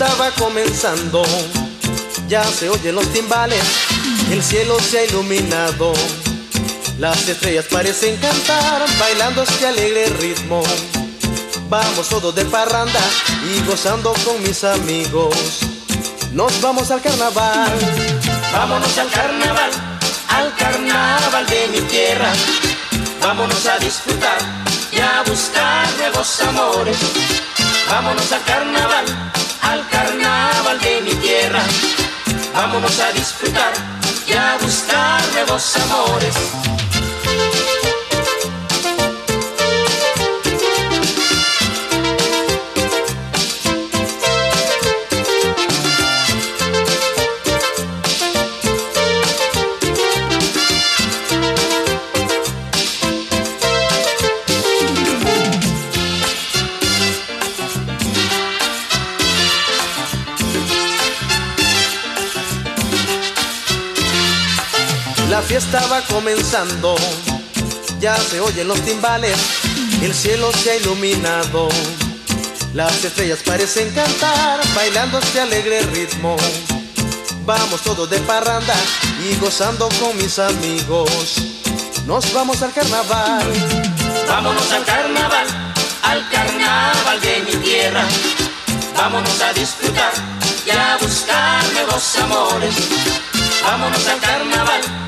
Va comenzando, ya se oyen los timbales, el cielo se ha iluminado. Las estrellas parecen cantar, bailando este alegre ritmo. Vamos todos de parranda y gozando con mis amigos. Nos vamos al carnaval, vámonos al carnaval, al carnaval de mi tierra. Vámonos a disfrutar y a buscar nuevos amores. Vámonos al carnaval, al carnaval de mi tierra. Vámonos a disfrutar y a buscar nuevos amores. Va comenzando, ya se oyen los timbales, el cielo se ha iluminado. Las estrellas parecen cantar, bailando este alegre ritmo. Vamos todos de parranda y gozando con mis amigos. Nos vamos al carnaval. Vámonos al carnaval, al carnaval de mi tierra. Vámonos a disfrutar y a buscar nuevos amores. Vámonos al carnaval, al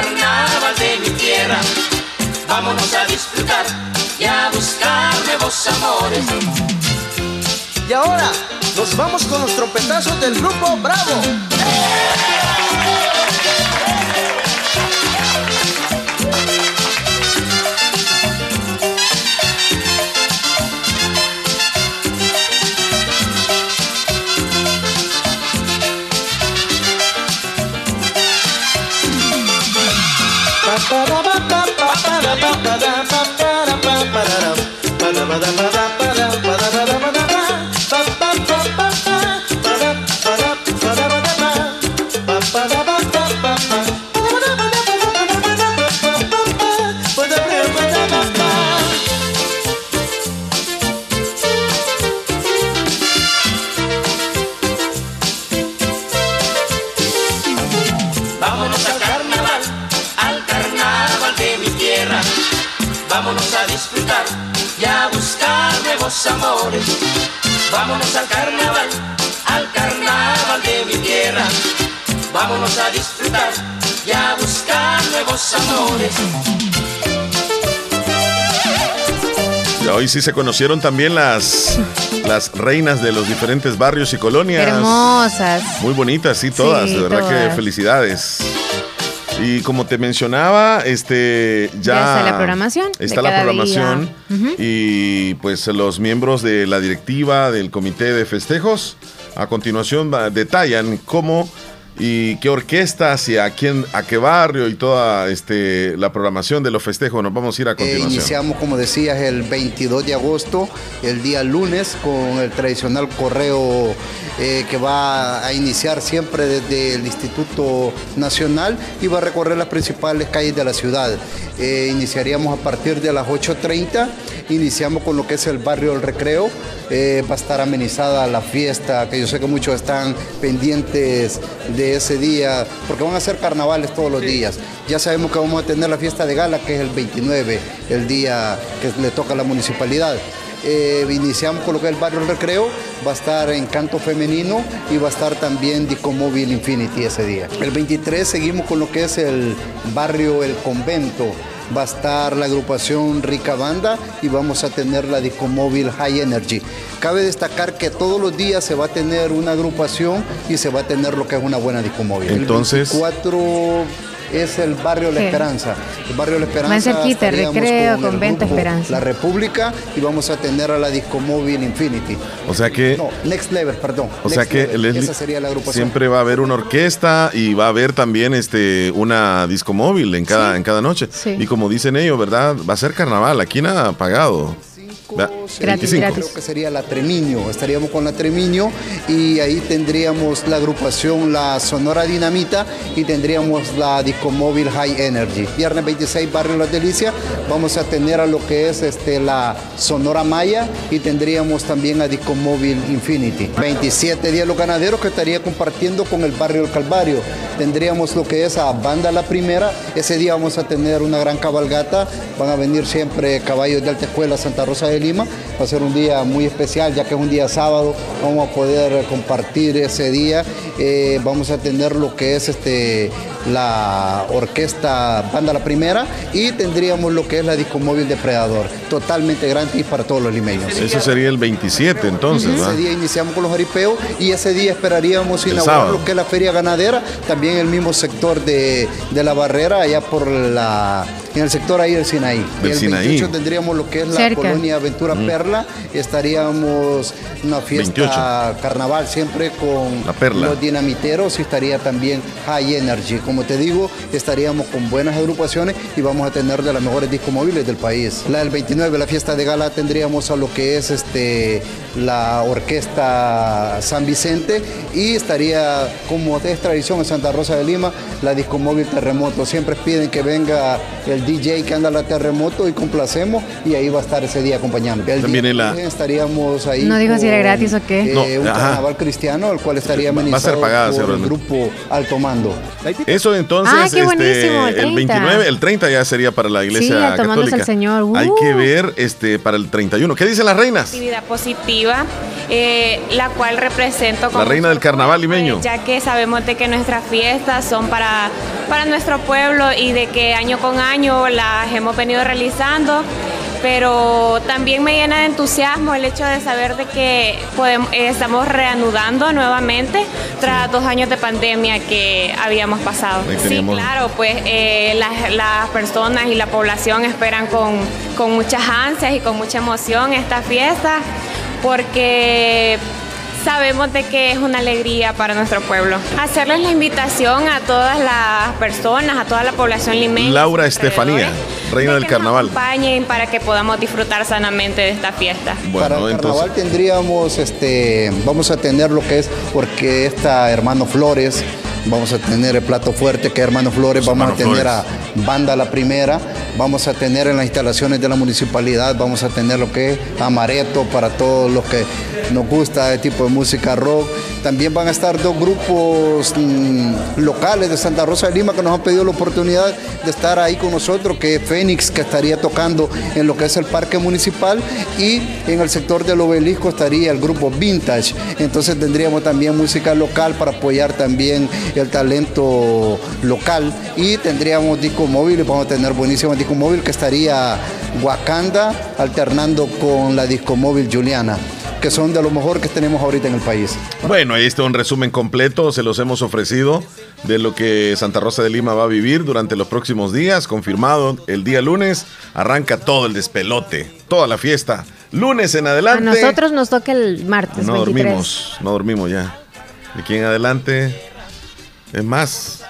carnaval de mi tierra. Vámonos a disfrutar y a buscar nuevos amores. Y ahora nos vamos con los trompetazos del grupo Bravo. Vámonos hoy sí se conocieron también las, las reinas de los diferentes barrios y colonias. Hermosas. Muy bonitas, sí, todas. Sí, de verdad que felicidades. Y como te mencionaba, este ya, Ya está la programación Está la programación y pues los miembros de la directiva del comité de festejos a continuación detallan cómo y qué orquestas y a quién, a qué barrio y toda este la programación de los festejos. Nos vamos a ir a Eh, continuación. iniciamos, como decías, el 22 de agosto, el día lunes, con el tradicional correo eh, que va a iniciar siempre desde el Instituto Nacional y va a recorrer las principales calles de la ciudad. Eh, iniciaríamos a partir de las 8.30, iniciamos con lo que es el barrio del recreo, eh, va a estar amenizada la fiesta, que yo sé que muchos están pendientes de ese día, porque van a ser carnavales todos los días. Ya sabemos que vamos a tener la fiesta de gala, que es el 29, el día que le toca a la municipalidad. Eh, iniciamos con lo que es el barrio del recreo, va a estar en canto femenino y va a estar también Disco Móvil Infinity ese día. El 23 seguimos con lo que es el barrio El Convento, va a estar la agrupación Rica Banda y vamos a tener la Disco Móvil High Energy. Cabe destacar que todos los días se va a tener una agrupación y se va a tener lo que es una buena Disco Móvil. Entonces- El 24 es el barrio La Sí. Esperanza. El barrio La Esperanza. Más cerquita, Recreo, con Convento, Esperanza. La República y vamos a tener a la Disco Móvil Infinity. O sea que No, Next Level, perdón. O sea Next que Level. Leslie, esa sería la agrupación. siempre va a haber una orquesta y va a haber también este una disco móvil en cada, Sí. en cada noche. Sí. Y como dicen ellos, ¿verdad? Va a ser carnaval, aquí nada pagado. Cinco, Vea. Gratis, Creo gratis. que sería la Tremiño, estaríamos con la Tremiño y ahí tendríamos la agrupación La Sonora Dinamita y tendríamos la Discomóvil High Energy. Viernes 26, Barrio Las Delicias, vamos a tener a lo que es este, la Sonora Maya y tendríamos también a Discomóvil Infinity. 27 días los ganaderos que estaría compartiendo con el Barrio El Calvario. Tendríamos lo que es a Banda La Primera, ese día vamos a tener una gran cabalgata, van a venir siempre caballos de Alta Escuela Santa Rosa de Lima, va a ser un día muy especial ya que es un día sábado, vamos a poder compartir ese día, Eh, vamos a tener lo que es este, la orquesta Banda La Primera y tendríamos lo que es la disco móvil Depredador, totalmente gratis para todos los limeños. Eso sería el 27 entonces. Ese día iniciamos con los jaripeos y ese día esperaríamos El inaugurar sábado. lo que es la feria ganadera, también el mismo sector de, de la barrera, allá por la, en el sector ahí del Sinaí. Del el Sinaí. 28 tendríamos lo que es la Cerca. colonia Aventura Perla, estaríamos una fiesta 28. carnaval siempre con La Perla. los dinamiteros y estaría también High Energy. Como te digo, estaríamos con buenas agrupaciones y vamos a tener de las mejores discos móviles del país. La del 29, la fiesta de gala, tendríamos a lo que es este la orquesta San Vicente y estaría, como es tradición en Santa Rosa de Lima, la disco móvil Terremoto. Siempre piden que venga el DJ que anda a la Terremoto y complacemos y ahí va a estar ese día acompañando. El También día en la- estaríamos ahí. No dijo si era gratis o qué. eh, No, un ajá. carnaval cristiano, el cual estaría Va a ser amenizado pagada, por el grupo Alto Mando. Eso entonces, Ah, qué este, buenísimo, el el 30. 29, el 30 ya sería para la iglesia Sí, católica. al Señor. Hay Uh. que ver este para el 31. ¿Qué dicen las reinas? actividad positiva, eh, la cual represento con La reina del carnaval limeño. ya que sabemos de que nuestras fiestas son para, para nuestro pueblo y de que año con año las hemos venido realizando, pero también me llena de entusiasmo el hecho de saber de que podemos, eh, estamos reanudando nuevamente tras dos años de pandemia que habíamos pasado. Sí, claro, pues eh, las, las personas y la población esperan con, con muchas ansias y con mucha emoción esta fiesta porque sabemos de que es una alegría para nuestro pueblo. Hacerles la invitación a todas las personas, a toda la población limeña. Laura Estefanía, reina de del que nos carnaval. acompañen para que podamos disfrutar sanamente de esta fiesta. Para el carnaval tendríamos, este, vamos a tener lo que es orquesta Hermano Flores, vamos a tener el plato fuerte que es Hermano Flores, vamos Hermano a tener Flores. a Banda La Primera, vamos a tener en las instalaciones de la municipalidad, vamos a tener lo que es Amareto para todos los que nos gusta el tipo de música rock. También van a estar dos grupos mm, locales de Santa Rosa de Lima que nos han pedido la oportunidad de estar ahí con nosotros, que es Fénix, que estaría tocando en lo que es el parque municipal, y en el sector del obelisco estaría el grupo Vintage. Entonces tendríamos también música local para apoyar también el talento local, y tendríamos disco móvil, vamos a tener buenísimo disco móvil que estaría Wakanda alternando con la disco móvil Juliana que son de lo mejor que tenemos ahorita en el país. Bueno, ahí está un resumen completo, se los hemos ofrecido de lo que Santa Rosa de Lima va a vivir durante los próximos días, confirmado el día lunes, arranca todo el despelote, toda la fiesta. Lunes en A adelante. nosotros nos toca el martes no 23. dormimos, no dormimos ya. De aquí en adelante, es más.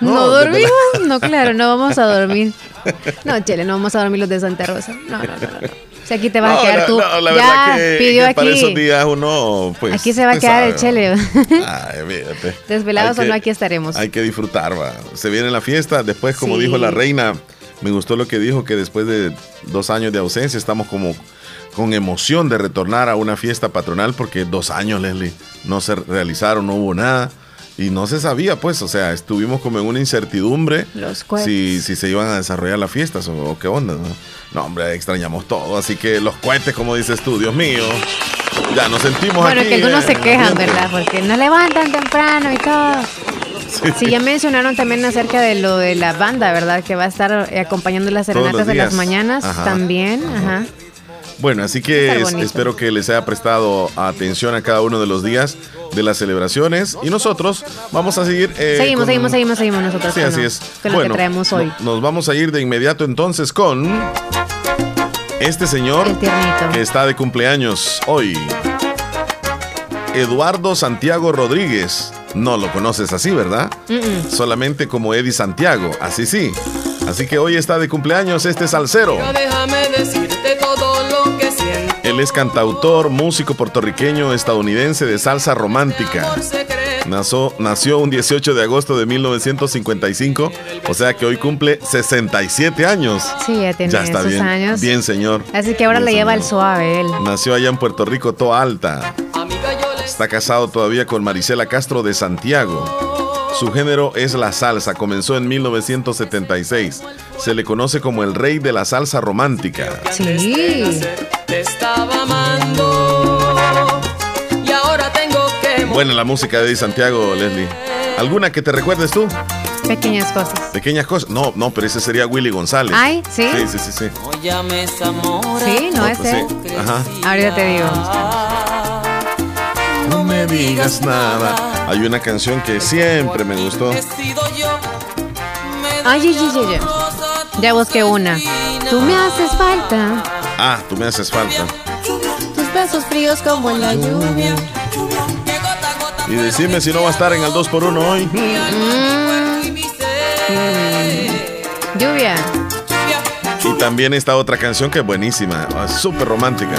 No, dormimos. No, claro, no vamos a dormir. No, Chele, no vamos a dormir los de Santa Rosa. No, no, no. no. Si aquí te vas a quedar tú. no, la ya que, pidió que para esos aquí. días uno, pues. Aquí se va a quedar el Chele. Ay, fíjate. Desvelados o no, aquí estaremos. Hay que disfrutar, va. Se viene la fiesta. Después, como Sí. dijo la reina, me gustó lo que dijo, que después de dos años de ausencia estamos como con emoción de retornar a una fiesta patronal porque dos años, Leslie, no se realizaron, no hubo nada. Y no se sabía, pues, o sea, estuvimos como en una incertidumbre Los si, si se iban a desarrollar las fiestas o, o qué onda. ¿no? No, hombre, extrañamos todo. Así que los cohetes, como dices tú, Dios mío, ya nos sentimos Bueno, aquí. que algunos eh, se quejan. ¿verdad? Porque no levantan temprano y todo. Sí, ya mencionaron también acerca de lo de la banda, ¿verdad? Que va a estar acompañando las serenatas de las mañanas Ajá. también. Ajá. Bueno, así que espero que les haya prestado atención a cada uno de los días de las celebraciones y nosotros vamos a seguir. eh, seguimos, con- seguimos, seguimos, seguimos nosotros. Sí, con así es. Con lo Bueno, que traemos hoy. no- nos vamos a ir de inmediato entonces con este señor El tiernito. que está de cumpleaños hoy. Eduardo Santiago Rodríguez. No lo conoces así, ¿verdad? Solamente como Eddie Santiago, así sí. Así que hoy está de cumpleaños este salsero. Pero déjame lo Él es cantautor, músico puertorriqueño, estadounidense de salsa romántica. Nació, nació un 18 de agosto de 1955, o sea que hoy cumple 67 años. Sí, ya tiene Ya está esos bien. años. Bien, señor. Así que ahora Bien, le lleva el suave él. Nació allá en Puerto Rico, Toa Alta. Está casado todavía con Marisela Castro de Santiago. Su género es la salsa. Comenzó en 1976. Se le conoce como el rey de la salsa romántica. Sí. Estaba amando y ahora tengo que Buena la música de Santiago, Leslie. ¿Alguna que te recuerdes tú? Pequeñas cosas. Pequeñas cosas. No, no, pero ese sería Willy González. Ay, ¿sí? Sí, sí, sí. sí. No llames amor. Sí, no No, es pues él. sí. Ajá. Ahorita te digo. No me digas nada. Hay una canción que siempre me gustó. Ay, ay, ay, ay. Ya busqué una. Tú me haces falta. Ah, tú me haces falta. Tus besos fríos como la lluvia. Y decime si no va a estar en el 2x1 hoy. Lluvia. Y también esta otra canción que es buenísima, súper romántica.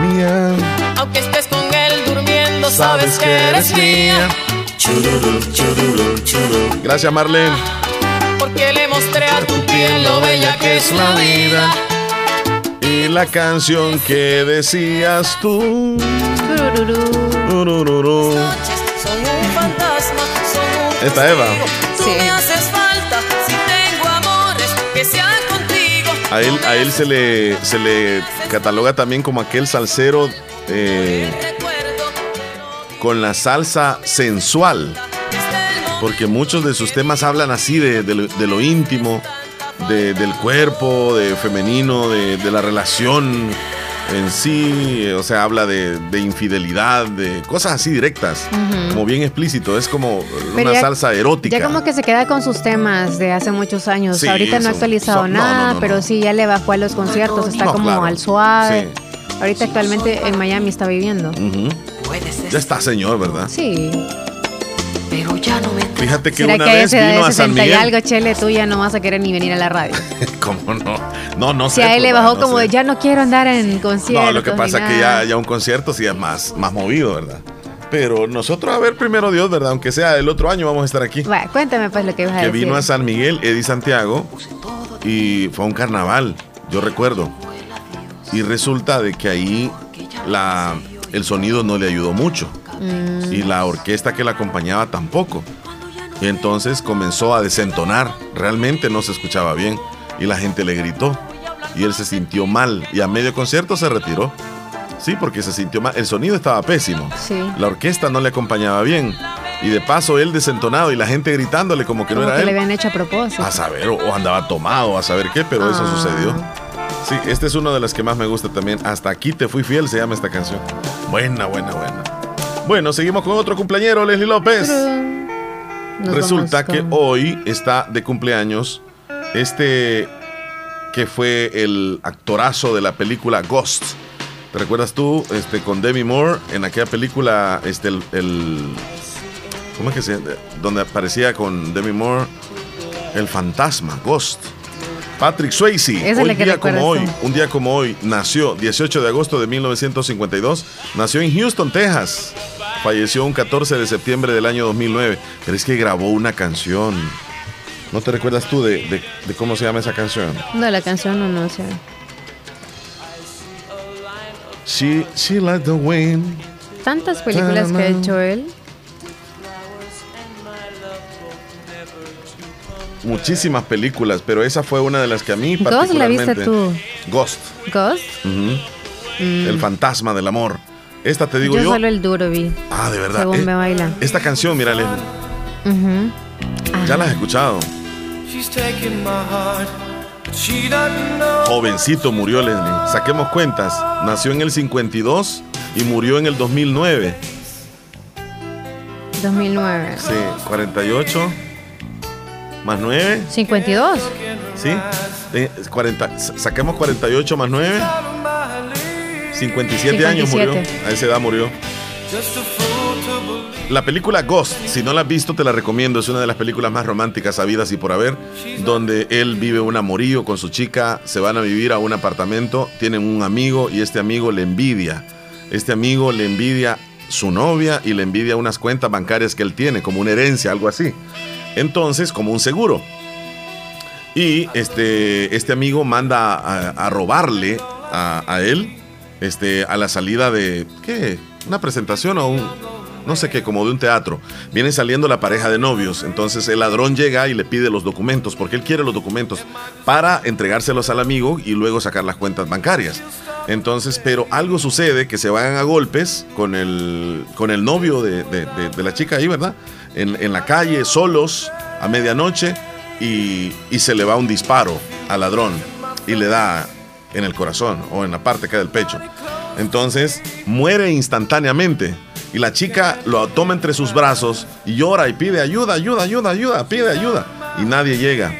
Mía, Aunque estés con él durmiendo, sabes que eres mía. Gracias, Marlene. Porque le mostré a tu piel lo bella que es la vida. Y la canción que decías tú. Esta Eva. Sí. me haces falta si tengo amores que sean contigo. A él, a él se, le, se le cataloga también como aquel salsero eh, con la salsa sensual. Porque muchos de sus temas hablan así de, de lo, de lo íntimo, de- del cuerpo, de femenino, de, la relación en sí. O sea, habla de, de infidelidad, de cosas así directas, como bien explícito. Es como Pero una ya- salsa erótica. Ya como que se queda con sus temas de hace muchos años. Sí, Ahorita no ha actualizado nada, no, no, pero sí ya le bajó a los conciertos. Está como claro. al suave. Sí. Ahorita actualmente en Miami está viviendo. Ya está, señor, ¿verdad? Sí. pero ya no me Fíjate que ¿Será una que vez vino de a San 60 y Miguel. algo, Chele, tú ya no vas a querer ni venir a la radio? ¿Cómo no? No, no Si sé. a él pues, le bajó no como sé. de ya no quiero andar en conciertos. No, lo que pasa es que nada". ya, ya un concierto sí es más, más movido, ¿verdad? Pero nosotros, a ver, primero Dios, ¿verdad? Aunque sea el otro año, vamos a estar aquí. Bueno, cuéntame pues lo que ibas a Que decir. vino a San Miguel, Eddie Santiago, y fue a un carnaval, yo recuerdo. Y resulta de que ahí la, el sonido no le ayudó mucho. Mm. Y la orquesta que la acompañaba tampoco. Y entonces comenzó a desentonar. Realmente no se escuchaba bien. Y la gente le gritó. Y él se sintió mal. Y a medio concierto se retiró. Sí, porque se sintió mal. El sonido estaba pésimo. Sí. La orquesta no le acompañaba bien. Y de paso él desentonado y la gente gritándole como que Como no era que le él. habían hecho a propósito. A saber, o, andaba tomado, a saber qué, pero eso Ah. sucedió. Sí, este es uno de los que más me gusta también. Hasta aquí te fui fiel, se llama esta canción. Buena, buena, buena. Bueno, seguimos con otro cumpleañero, Leslie López. Resulta que hoy está de cumpleaños este que fue el actorazo de la película Ghost. ¿Te recuerdas tú este, con Demi Moore en aquella película, este, el, el- ¿cómo es que se donde aparecía con Demi Moore el fantasma, Ghost? Patrick Swayze, hoy día como hoy, un día como hoy, nació 18 de agosto de 1952, nació en Houston, Texas. Falleció un 14 de septiembre del año 2009, pero es que grabó una canción. ¿No te recuerdas tú de, de- de cómo se llama esa canción? No, la canción no, no sé. She, she like the wind. Tantas películas que ha hecho él. Muchísimas películas, pero esa fue una de las que a mí Ghost la viste particularmente... tú. Ghost. Ghost. ujú. El fantasma del amor. Esta te digo yo, yo. solo el duro vi. Ah, de verdad. Según Eh, me baila. Esta canción, mírale. Ujú. Ya la has escuchado. She's taking my heart, but she doesn't know. Jovencito murió Leslie. Saquemos cuentas. Nació en el 52 y murió en el 2009. 2009. Sí, 48 más 9, 52. ¿sí? Eh, 40, sa- saquemos 48 más 9. 57, años murió. 57. A esa edad murió. La película Ghost, si no la has visto, te la recomiendo. Es una de las películas más románticas habidas y por haber, donde él vive un amorío con su chica, se van a vivir a un apartamento, tienen un amigo y este amigo le envidia. Este amigo le envidia su novia y le envidia unas cuentas bancarias que él tiene, como una herencia, algo así. Entonces, como un seguro. Y este, este amigo manda a, robarle a, él este, a la salida de, ¿qué? Una presentación o un, no sé qué, como de un teatro. Viene saliendo la pareja de novios. Entonces el ladrón llega y le pide los documentos, porque él quiere los documentos para entregárselos al amigo y luego sacar las cuentas bancarias. Entonces, pero algo sucede que se vayan a golpes con el, con el novio de- de- de la chica ahí, ¿verdad? En, la calle, solos, a medianoche, y, y se le va un disparo al ladrón y le da en el corazón o en la parte que del pecho. Entonces muere instantáneamente y la chica lo toma entre sus brazos y llora y pide ayuda, ayuda, ayuda, ayuda, pide ayuda y nadie llega.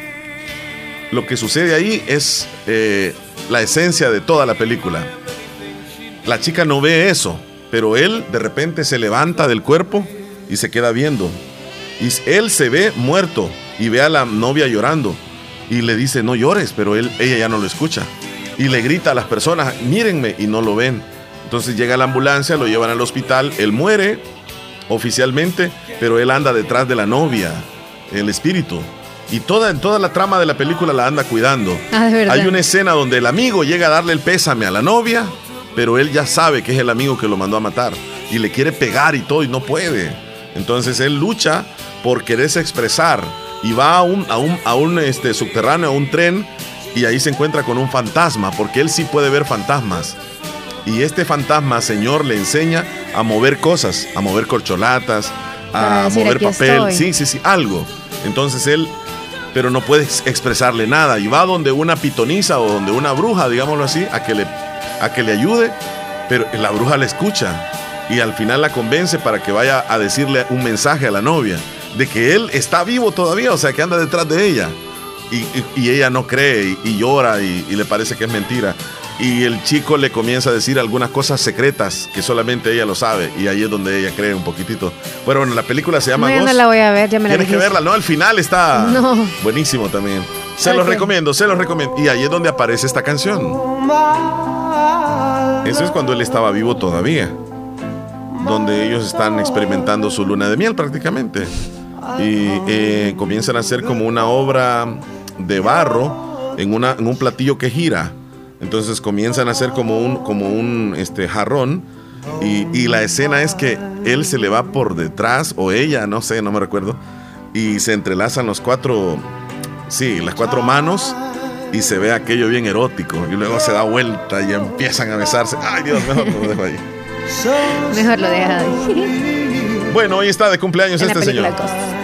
Lo que sucede ahí es eh, la esencia de toda la película. La chica no ve eso, pero él de repente se levanta del cuerpo y se queda viendo. Y él se ve muerto y ve a la novia llorando y le dice no llores, pero él, ella ya no lo escucha. Y le grita a las personas, mírenme, y no lo ven. Entonces llega la ambulancia, lo llevan al hospital, él muere oficialmente, pero él anda detrás de la novia, el espíritu. Y toda, toda la trama de la película la anda cuidando. Ah. Hay una escena donde el amigo llega a darle el pésame a la novia, pero él ya sabe que es el amigo que lo mandó a matar. Y le quiere pegar y todo y no puede. Entonces él lucha por quererse expresar y va a un, a un, a un este, subterráneo, a un tren, y ahí se encuentra con un fantasma, porque él sí puede ver fantasmas. Y este fantasma, Señor, le enseña a mover cosas, a mover corcholatas, a decir, mover "Aquí papel. estoy". Sí, sí, sí, algo. Entonces él, pero no puede ex- expresarle nada. Y va donde una pitoniza o donde una bruja, digámoslo así, a que le, a que le ayude. Pero la bruja le escucha y al final la convence para que vaya a decirle un mensaje a la novia de que él está vivo todavía, o sea, que anda detrás de ella. Y, y- y ella no cree y, y llora y, le parece que es mentira. Y el chico le comienza a decir algunas cosas secretas que solamente ella lo sabe. Y ahí es donde ella cree un poquitito. Pero bueno, la película se llama No, yo no Ghost. la voy a ver, ya me la Tienes que verla, ¿no? Al final está No. buenísimo también. Se los recomiendo, se los recomiendo. Y ahí es donde aparece esta canción. Eso es cuando él estaba vivo todavía. Donde ellos están experimentando su luna de miel prácticamente. Y eh, comienzan a hacer como una obra de barro en, una, en un platillo que gira. Entonces comienzan a hacer como un, como un este, jarrón. Y, y la escena es que él se le va por detrás, o ella, no sé, no me recuerdo. Y se entrelazan los cuatro, sí, las cuatro manos. Y se ve aquello bien erótico. Y luego se da vuelta y empiezan a besarse. Ay, Dios, mejor lo dejo ahí. Mejor lo deja. Bueno, hoy está de cumpleaños En este señor.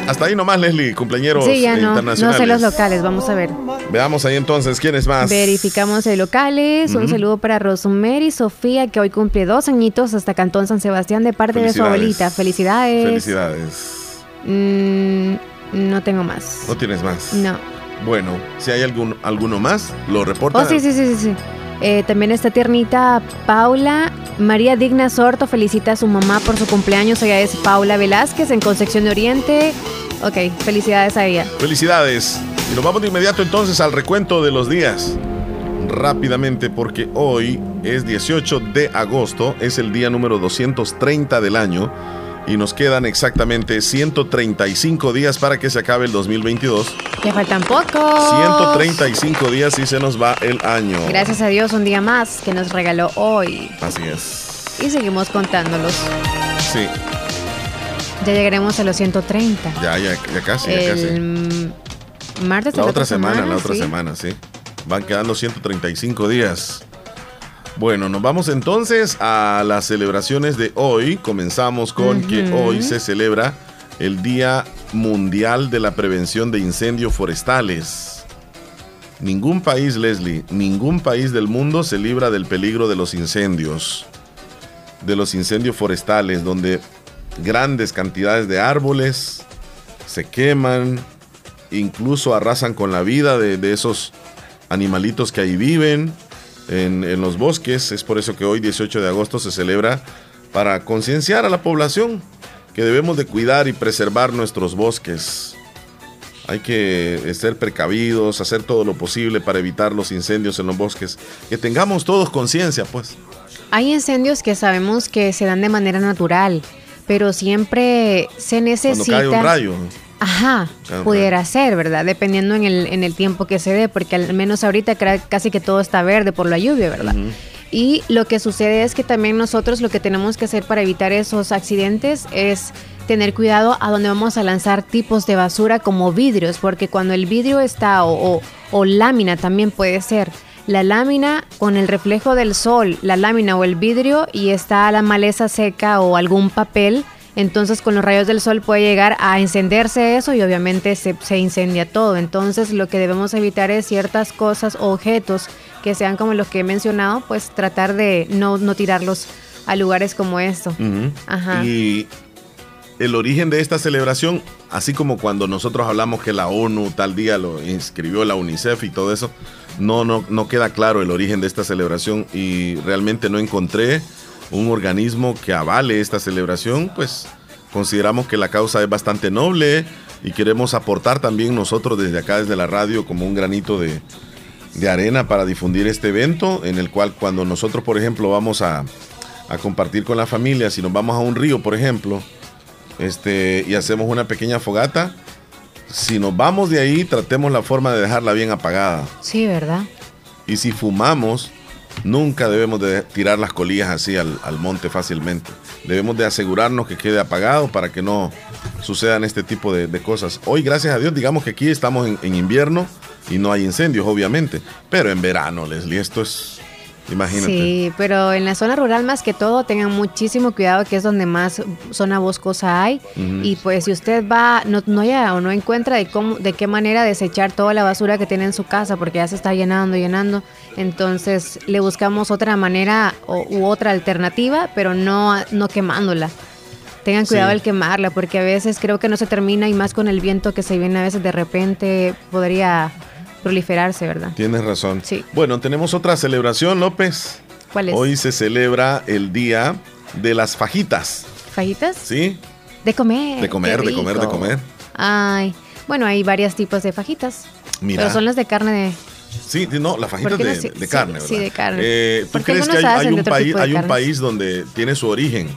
Hasta ahí nomás, Leslie, cumpleaños Sí, ya no. No internacionales. sé los locales, vamos a ver. Veamos ahí entonces quién es más. Verificamos el locales. Un saludo para Rosemary Sofía, que hoy cumple dos añitos hasta Cantón San Sebastián de parte de su abuelita. Felicidades. Felicidades. Mm, no tengo más. No tienes más. No. Bueno, si hay algún, alguno más, lo reporta. Oh, sí, sí, sí, sí. sí. Eh, también está tiernita Paula. María Digna Sorto felicita a su mamá por su cumpleaños. Ella es Paula Velázquez en Concepción de Oriente. Ok, felicidades a ella. Felicidades. Y nos vamos de inmediato entonces al recuento de los días. Rápidamente, porque hoy es 18 de agosto, es el día número 230 del año. Y nos quedan exactamente 135 días para que se acabe el 2022. Ya faltan pocos. 135 días y se nos va el año. Gracias a Dios, un día más que nos regaló hoy. Así es. Y seguimos contándolos. Sí, Ya llegaremos a los 130. ya, ya, ya casi, ya casi. El mm, martes La otra semana, la otra sí. semana, sí. Van quedando 135 días. Bueno, nos vamos entonces a las celebraciones de hoy. Comenzamos con que hoy se celebra el Día Mundial de la Prevención de Incendios Forestales. Ningún país, Leslie, ningún país del mundo se libra del peligro de los incendios. De los incendios forestales, donde grandes cantidades de árboles se queman, incluso arrasan con la vida de, de esos animalitos que ahí viven en, en los bosques. Es por eso que hoy, 18 de agosto, se celebra para concienciar a la población que debemos de cuidar y preservar nuestros bosques. Hay que ser precavidos, hacer todo lo posible para evitar los incendios en los bosques. Que tengamos todos conciencia, pues. Hay incendios que sabemos que se dan de manera natural, pero siempre se necesita... Cuando cae un rayo. Ajá, pudiera ser, ¿verdad? Dependiendo en el, en el tiempo que se dé, porque al menos ahorita casi que todo está verde por la lluvia, ¿verdad? Y lo que sucede es que también nosotros lo que tenemos que hacer para evitar esos accidentes es tener cuidado a dónde vamos a lanzar tipos de basura como vidrios, porque cuando el vidrio está o, o- o lámina también puede ser. La lámina con el reflejo del sol, la lámina o el vidrio y está la maleza seca o algún papel, entonces con los rayos del sol puede llegar a encenderse eso y obviamente se, se incendia todo. Entonces lo que debemos evitar es ciertas cosas o objetos que sean como los que he mencionado, pues tratar de no, no tirarlos a lugares como esto. Ajá. Y el origen de esta celebración, así como cuando nosotros hablamos que la ONU tal día lo inscribió la UNICEF y todo eso, no, no, no queda claro el origen de esta celebración y realmente no encontré un organismo que avale esta celebración, pues consideramos que la causa es bastante noble y queremos aportar también nosotros desde acá, desde la radio, como un granito de, de arena para difundir este evento, en el cual cuando nosotros, por ejemplo, vamos a, a compartir con la familia, si nos vamos a un río, por ejemplo, este, y hacemos una pequeña fogata, si nos vamos de ahí, tratemos la forma de dejarla bien apagada. Sí, ¿verdad? Y si fumamos, nunca debemos de tirar las colillas así al, al monte fácilmente. Debemos de asegurarnos que quede apagado para que no sucedan este tipo de, de cosas. Hoy, gracias a Dios, digamos que aquí estamos en, en invierno y no hay incendios, obviamente. Pero en verano, Leslie, esto es, imagínate. Sí, pero en la zona rural más que todo tengan muchísimo cuidado que es donde más zona boscosa hay y pues si usted va no no haya o no encuentra de cómo de qué manera desechar toda la basura que tiene en su casa porque ya se está llenando llenando, entonces le buscamos otra manera o, u otra alternativa, pero no no quemándola. Tengan cuidado Sí. al quemarla porque a veces creo que no se termina y más con el viento que se viene a veces de repente podría proliferarse, ¿verdad? Tienes razón. Sí. Bueno, tenemos otra celebración, López. ¿Cuál es? Hoy se celebra el día de las fajitas, ¿Fajitas? ¿sí? De comer. De comer, de comer, de comer. Ay, bueno, hay varios tipos de fajitas. Mira. Pero son las de carne de... Sí, no, las fajitas de, no carne, sí, ¿verdad? de carne. Eh, ¿Tú crees que hay, hay un país, hay un donde tiene su origen?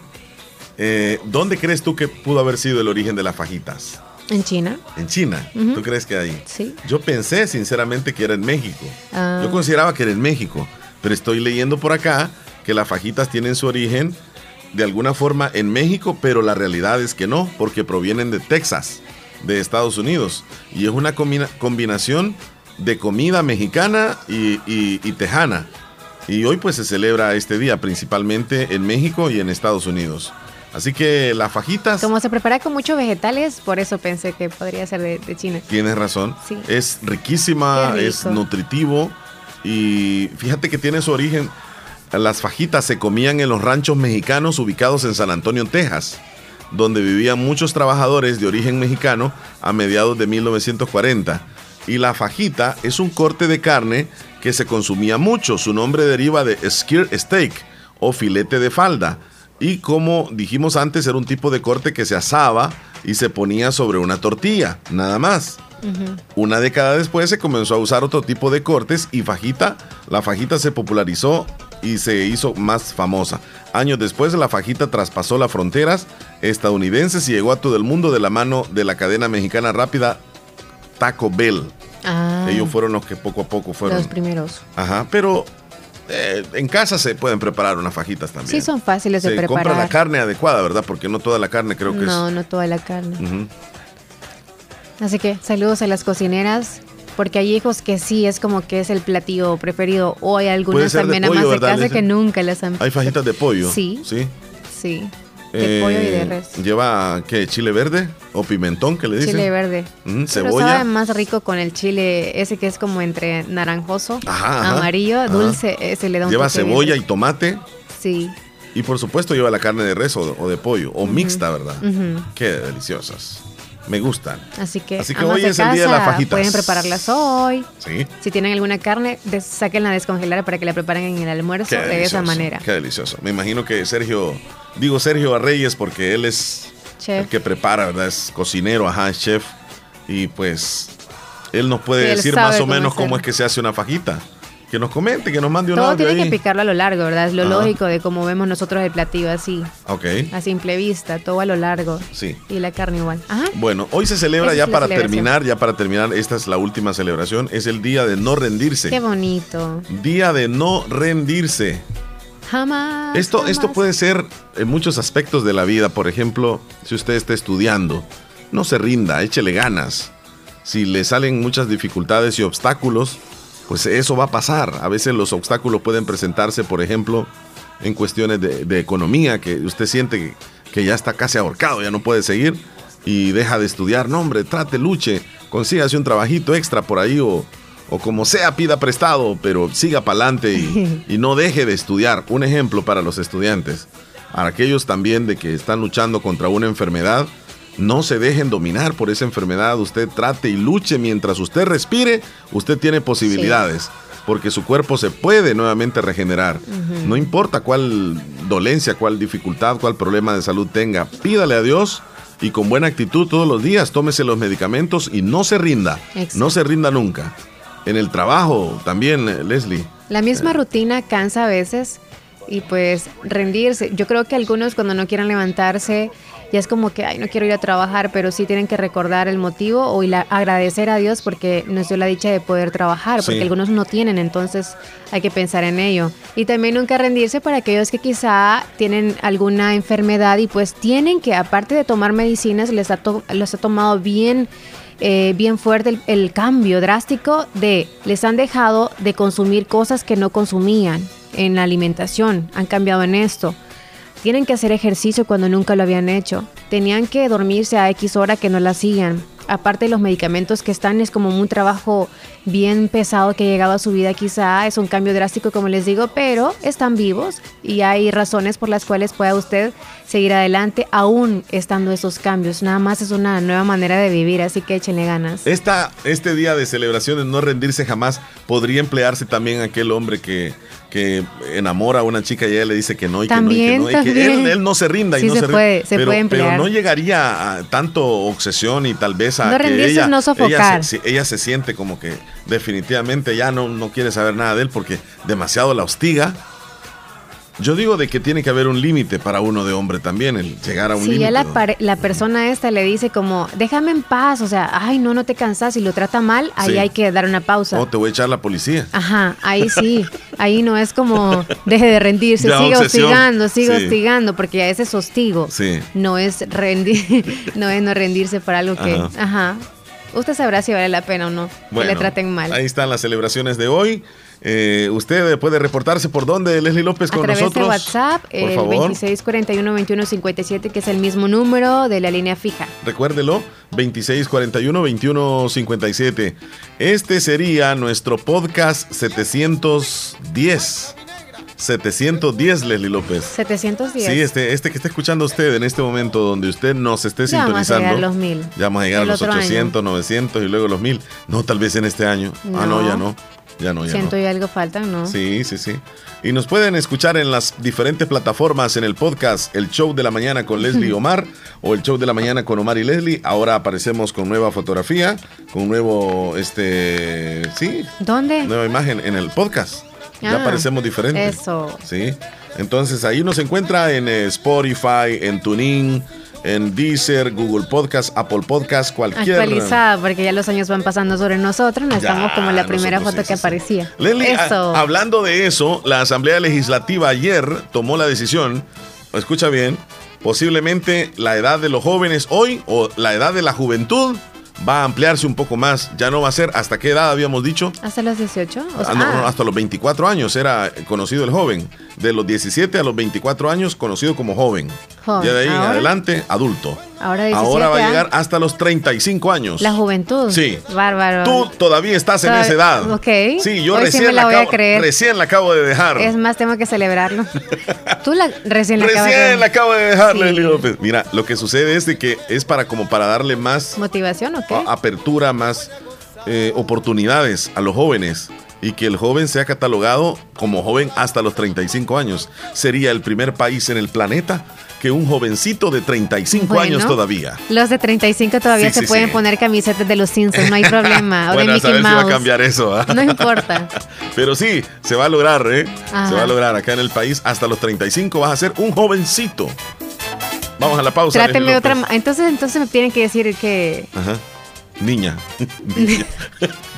Eh, ¿Dónde crees tú que pudo haber sido el origen de las fajitas? En China. En China. ¿Tú crees que ahí? Sí. Yo pensé sinceramente que era en México. Ah. Yo consideraba que era en México, pero estoy leyendo por acá que las fajitas tienen su origen de alguna forma en México, pero la realidad es que no, porque provienen de Texas, de Estados Unidos. Y es una combina- combinación de comida mexicana y, y- y tejana. Y hoy pues se celebra este día principalmente en México y en Estados Unidos. Así que las fajitas... Como se prepara con muchos vegetales, por eso pensé que podría ser de, de China. Tienes razón. Sí. Es riquísima, es nutritivo y fíjate que tiene su origen. Las fajitas se comían en los ranchos mexicanos ubicados en San Antonio, Texas, donde vivían muchos trabajadores de origen mexicano a mediados de 1940. Y la fajita es un corte de carne que se consumía mucho. Su nombre deriva de skirt steak o filete de falda. Y como dijimos antes, era un tipo de corte que se asaba y se ponía sobre una tortilla, nada más. Una década después se comenzó a usar otro tipo de cortes y fajita, la fajita se popularizó y se hizo más famosa. Años después la fajita traspasó las fronteras estadounidenses y llegó a todo el mundo de la mano de la cadena mexicana rápida Taco Bell. Ah, Ellos fueron los que poco a poco fueron. los primeros. Ajá, pero eh, en casa se pueden preparar unas fajitas también. Sí, son fáciles de se compra preparar. la carne adecuada, ¿verdad? Porque no toda la carne creo que no, es. no toda la carne. Así que saludos a las cocineras, porque hay hijos que sí es como que es el platillo preferido, o hay algunas ser de también pollo, amas de ¿verdad, casa que nunca las han... Hay fajitas de pollo. Sí. Sí. Sí, de pollo y de Eh, res. Lleva, ¿qué? ¿Chile verde? ¿O pimentón que le dicen? Chile verde. Pero cebolla. sabe más rico con el chile, ese que es como entre naranjoso, Ajá, ajá, amarillo, ajá. dulce, ese le da un Lleva bien cebolla y tomate. Sí. Y por supuesto lleva la carne de res o, o de pollo. O mixta, ¿verdad? Ujú. Qué deliciosas. Me gustan. Así que, Así que hoy es el día de las casa, fajitas. Pueden prepararlas hoy. Sí. Si tienen alguna carne, sáquenla a descongelar para que la preparen en el almuerzo Qué de esa manera. Qué delicioso. Me imagino que Sergio, digo Sergio a Reyes porque él es Chef. el que prepara, ¿verdad? Es cocinero, ajá, es chef. Y pues él nos puede Sí, él decir más o menos cómo es que se hace una fajita. Que nos comente, que nos mande un Todo audio tiene ahí. que picarlo a lo largo, ¿verdad? Es lo Ajá. lógico de cómo vemos nosotros el platillo así, Ok, a simple vista, todo a lo largo. sí. Y la carne igual. Ajá. Bueno, hoy se celebra Esa ya para terminar, ya para terminar, esta es la última celebración, es el día de no rendirse. Qué bonito. Día de no rendirse. Jamás. Esto, jamás. esto puede ser en muchos aspectos de la vida. Por ejemplo, si usted está estudiando, no se rinda, échele ganas. Si le salen muchas dificultades y obstáculos, pues eso va a pasar. A veces los obstáculos pueden presentarse, por ejemplo, en cuestiones de, de economía, que usted siente que, que ya está casi ahorcado, ya no puede seguir y deja de estudiar. No, hombre, trate, luche, consígase un trabajito extra por ahí o, o como sea, pida prestado, pero siga para adelante y, y no deje de estudiar. Un ejemplo para los estudiantes, para aquellos también de que están luchando contra una enfermedad, no se dejen dominar por esa enfermedad. Usted trate y luche mientras usted respire, usted tiene posibilidades. Porque su cuerpo se puede nuevamente regenerar. No importa cuál dolencia, cuál dificultad, cuál problema de salud tenga, pídale a Dios y con buena actitud todos los días, tómese los medicamentos y no se rinda. Exacto. No se rinda nunca. En el trabajo también, eh, Leslie. La misma rutina cansa a veces y pues rendirse. Yo creo que algunos cuando no quieran levantarse ya es como que, ay, no quiero ir a trabajar, pero sí tienen que recordar el motivo o y la- agradecer a Dios porque nos dio la dicha de poder trabajar, porque Sí. algunos no tienen, entonces hay que pensar en ello. Y también nunca rendirse para aquellos que quizá tienen alguna enfermedad y pues tienen que, aparte de tomar medicinas, les ha, to- les ha tomado bien eh, bien fuerte el, el cambio drástico de les han dejado de consumir cosas que no consumían en la alimentación, han cambiado en esto. Tienen que hacer ejercicio cuando nunca lo habían hecho. Tenían que dormirse a X hora que no la hacían. Aparte de los medicamentos que están, es como un trabajo bien pesado que ha llegado a su vida quizá. Es un cambio drástico, como les digo, pero están vivos y hay razones por las cuales pueda usted seguir adelante aún estando esos cambios. Nada más es una nueva manera de vivir, así que échenle ganas. Esta, este día de celebración de no rendirse jamás podría emplearse también aquel hombre que, que enamora a una chica y ella le dice que no y También, que no y que no. Y que él, él no se rinda y no se se, puede, rinda. se pero, puede emplear. pero no llegaría a tanto obsesión y tal vez No rendirse ella, es no sofocar. Ella se, ella se siente como que definitivamente ya no, no quiere saber nada de él porque demasiado la hostiga. Yo digo de que tiene que haber un límite para uno de hombre también, el llegar a un Si límite. ya la, ¿no? la persona esta le dice como, déjame en paz, o sea, ay, no, no te cansas y lo trata mal, ahí Sí. hay que dar una pausa. O te voy a echar la policía. Ajá, ahí sí, ahí no es como deje de rendirse, Ya, siga obsesión. hostigando, siga Sí. hostigando, porque ya ese es hostigo. Sí. No es rendir, no es no rendirse por algo que, Ajá. ajá. Usted sabrá si vale la pena o no que le traten mal. Ahí están las celebraciones de hoy. Eh, usted puede reportarse por dónde, Leslie López, a con través nosotros. de WhatsApp, por el favor. 2641-2157, que es el mismo número de la línea fija. Recuérdelo, 2641-2157. Este sería nuestro podcast 710. 710, Leslie López. 710. Sí, este, este que está escuchando usted en este momento donde usted nos esté Ya vamos a sintonizando. llegar a los mil. Ya vamos a llegar El a los otro 800, 900 y luego los 1000. No, tal vez en este año. Ah, No. ya no. Ya no, ya Ciento no. y algo faltan, ¿no? Sí, sí, sí. Y nos pueden escuchar en las diferentes plataformas, en el podcast El Show de la Mañana con Leslie y Omar o El Show de la Mañana con Omar y Leslie. Ahora aparecemos con nueva fotografía, con nuevo, este, sí, ¿Dónde? nueva imagen en el podcast. Ya Ah, aparecemos diferente. eso. Sí. Entonces ahí nos encuentra en eh, Spotify, en TuneIn, en Deezer, Google Podcast, Apple Podcast, cualquier... Actualizada, porque ya los años van pasando sobre nosotros, no estamos como la primera nosotros, foto sí, que aparecía. Leslie, a- hablando de eso, la Asamblea Legislativa ayer tomó la decisión, escucha bien, posiblemente la edad de los jóvenes hoy o la edad de la juventud va a ampliarse un poco más. Ya no va a ser hasta qué edad habíamos dicho. ¿Hasta los 18? O sea, Ah, no, no, ah, hasta los 24 años era conocido el joven. De los 17 a los 24 años, conocido como joven. Joven. Ya de ahí en adelante, adulto. Ahora 17 Ahora va a llegar hasta los 35 años. La juventud. Sí. Bárbaro. Tú todavía estás en esa edad. ok. Sí, yo Hoy sí recién, me la voy a acabo, creer. recién la acabo de dejar. Es más, tengo que celebrarlo. Tú la recién la acabas Recién de- la acabo de dejar, Sí. Leslie López. Mira, lo que sucede es de que es para como para darle más ¿Motivación o qué? a- apertura, más eh, oportunidades a los jóvenes y que el joven sea catalogado como joven hasta los 35 años. Sería el primer país en el planeta que un jovencito de 35 Bueno, años todavía. Los de 35 todavía Sí, se sí, pueden sí. poner camisetas de los Simpsons, no hay problema. O bueno, de a saber Mickey si va a Mouse. cambiar eso. ¿ah? No importa. Pero sí, se va a lograr, ¿eh? Ajá. Se va a lograr acá en el país. Hasta los 35 vas a ser un jovencito. Vamos a la pausa. Tráteme otra. Entonces, entonces me tienen que decir que. Ajá. Niña. Niña.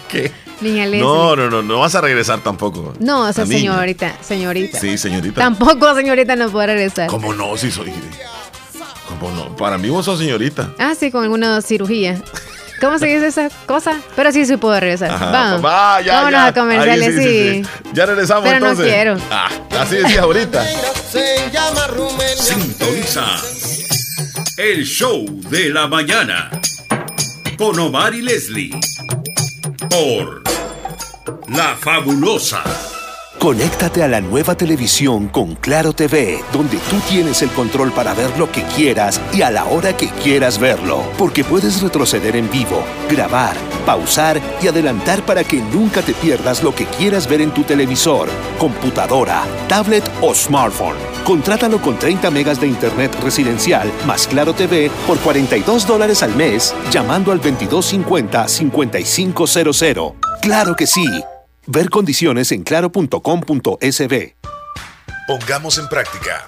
¿Qué? Niña Leslie. No, no, no, no vas a regresar tampoco. No, o sea, señorita, señorita. Sí, señorita. Tampoco, señorita, no puedo regresar. ¿Cómo no? Si soy. ¿Cómo no? Para mí vos sos señorita. Ah, sí, con alguna cirugía. ¿Cómo se dice esa cosa? Pero sí, sí puedo regresar. Ajá, Vamos. va, ya, Vámonos ya. a comerciales, Ahí sí. Ya regresamos Pero no entonces. quiero. Ah, así decías ahorita. Se llama Rumenia. Sintoniza el show de la mañana con Omar y Leslie por La Fabulosa. Conéctate a la nueva televisión con Claro TV, donde tú tienes el control para ver lo que quieras y a la hora que quieras verlo, porque puedes retroceder en vivo, grabar, pausar y adelantar para que nunca te pierdas lo que quieras ver en tu televisor, computadora, tablet o smartphone. Contrátalo con 30 megas de internet residencial más Claro TV por 42 dólares al mes, llamando al 2250-5500. ¡Claro que sí! Ver condiciones en claro.com.sb. Pongamos en práctica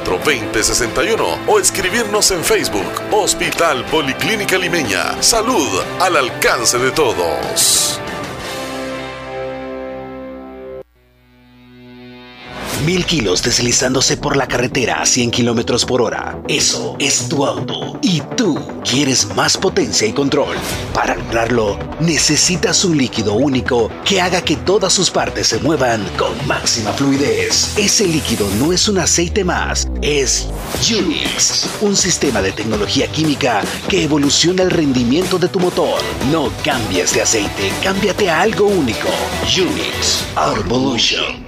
2061 o escribirnos en Facebook Hospital Policlínica Limeña. Salud al alcance de todos. Mil kilos deslizándose por la carretera a 100 kilómetros por hora. Eso es tu auto. Y tú quieres más potencia y control. Para lograrlo, necesitas un líquido único que haga que todas sus partes se muevan con máxima fluidez. Ese líquido no es un aceite más, es Unix. Un sistema de tecnología química que evoluciona el rendimiento de tu motor. No cambies de aceite, cámbiate a algo único. Unix. Autovolution.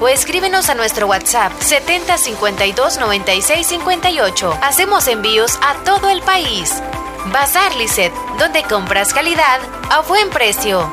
o escríbenos a nuestro WhatsApp 7052 96 58. Hacemos envíos a todo el país. Bazar Lisset, donde compras calidad a buen precio.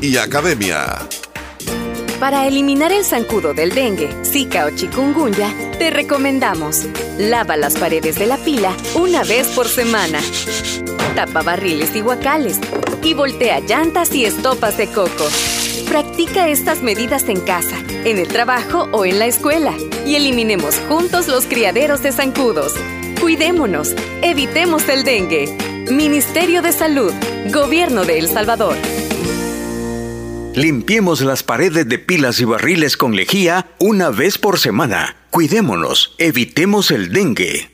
y Academia. Para eliminar el zancudo del dengue, zika o chikungunya, te recomendamos lava las paredes de la pila una vez por semana. Tapa barriles y guacales y voltea llantas y estopas de coco. Practica estas medidas en casa, en el trabajo o en la escuela y eliminemos juntos los criaderos de zancudos. Cuidémonos, evitemos el dengue. Ministerio de Salud, Gobierno de El Salvador. Limpiemos las paredes de pilas y barriles con lejía una vez por semana. Cuidémonos, evitemos el dengue.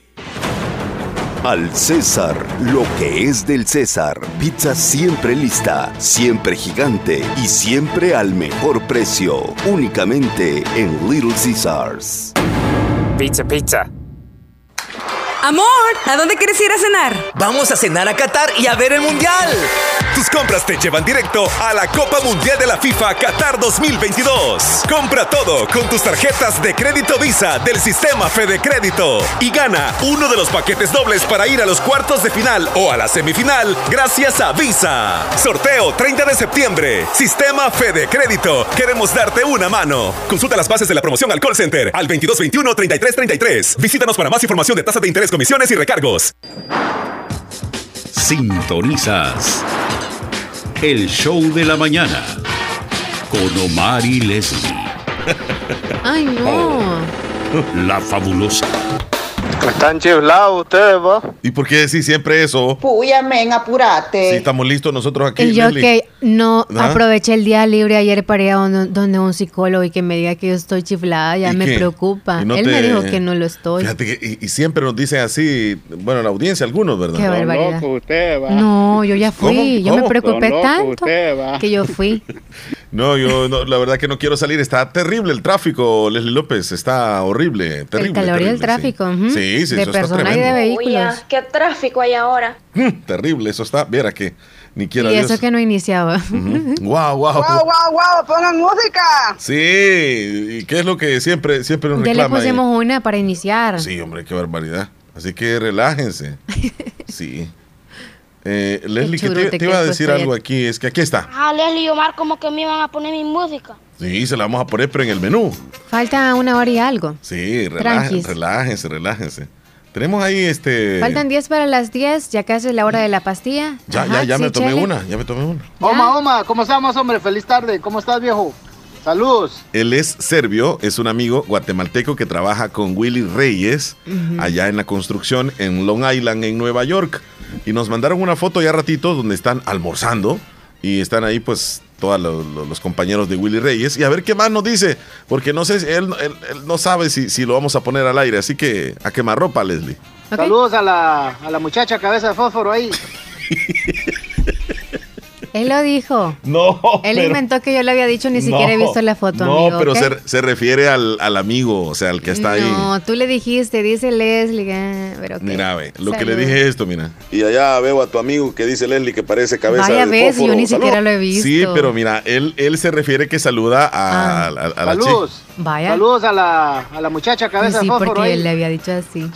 Al César, lo que es del César. Pizza siempre lista, siempre gigante y siempre al mejor precio. Únicamente en Little Caesars. Pizza, pizza. Amor, ¿a dónde quieres ir a cenar? Vamos a cenar a Qatar y a ver el Mundial. Tus compras te llevan directo a la Copa Mundial de la FIFA Qatar 2022. Compra todo con tus tarjetas de crédito Visa del sistema Fede Crédito y gana uno de los paquetes dobles para ir a los cuartos de final o a la semifinal gracias a Visa. Sorteo 30 de septiembre. Sistema Fede Crédito. Queremos darte una mano. Consulta las bases de la promoción al call center al 2221 3333. Visítanos para más información de tasas de interés, comisiones y recargos. Sintonizas el show de la mañana con Omar y Leslie. Ay, no. La fabulosa. Están chiflados ustedes, vos. ¿Y por qué decís siempre eso? Puya, men, apurate. Si estamos listos nosotros aquí. Y yo Leslie. que no ¿Ah? aproveché el día libre ayer para ir a donde, donde un psicólogo y que me diga que yo estoy chiflada, ya ¿Y me qué? preocupa. ¿Y no Él te- me dijo que no lo estoy. Fíjate que y, y siempre nos dicen así, bueno, la audiencia, algunos, ¿verdad? Qué barbaridad. usted, va. No, yo ya fui. ¿Cómo? Yo me ¿Cómo? preocupé loco tanto usted, va. que yo fui. No, yo no, la verdad que no quiero salir. Está terrible el tráfico, Leslie López. Está horrible, terrible. el calor y el tráfico. sí. Sí, sí, De eso está y de vehículos. Uy, qué tráfico hay ahora. Mm, Terrible, eso está. Viera que ni quiera Y Dios. eso que no iniciaba. Wow, wow. ¡Guau, guau, guau! ¡Pongan música! Sí, ¿y qué es lo que siempre, siempre nos Ya le reclama? ahí? pusimos una para iniciar. Sí, hombre, qué barbaridad. Así que relájense. Sí. Eh, Leslie, que te, iba a decir algo aquí. Es que aquí está. Ah, Leslie y Omar como que me iban a poner mi música. Sí, se la vamos a poner, pero en el menú. Falta una hora y algo. Sí, relájense, relájense, relájense. Tenemos ahí este. Faltan 10 para las 10, ya casi es la hora de la pastilla. Ya, Ajá, ya, ya sí, me tomé una, ya me tomé una. Oma, Oma, ¿cómo estamos, hombre? Feliz tarde. ¿Cómo estás, viejo? Saludos. Él es serbio, es un amigo guatemalteco que trabaja con Willy Reyes allá en la construcción en Long Island, en Nueva York. Y nos mandaron una foto ya ratito donde están almorzando y están ahí pues todos los, compañeros de Willy Reyes. Y a ver qué más nos dice, porque no sé, si- él, él- él no sabe si, si lo vamos a poner al aire, así que a quemarropa, Leslie. Saludos a la, a la muchacha cabeza de fósforo ahí. Él lo dijo. No. Él pero- inventó que yo le había dicho, ni siquiera he visto la foto, No, amigo. pero se, se refiere al, al amigo, o sea, al que está ahí. No, tú le dijiste, dice Leslie. ah, pero ok. Mira, ve, lo que le dije es esto, mira. Y allá veo a tu amigo que dice Leslie que parece cabeza Vaya de ves, yo ni Salud. siquiera lo he visto. Sí, pero mira, él, él se refiere que saluda a, Ah. a- a la Saludos. chica. Vaya. Saludos a la, a la muchacha cabeza sí, de fósforo porque ahí. él le había dicho así.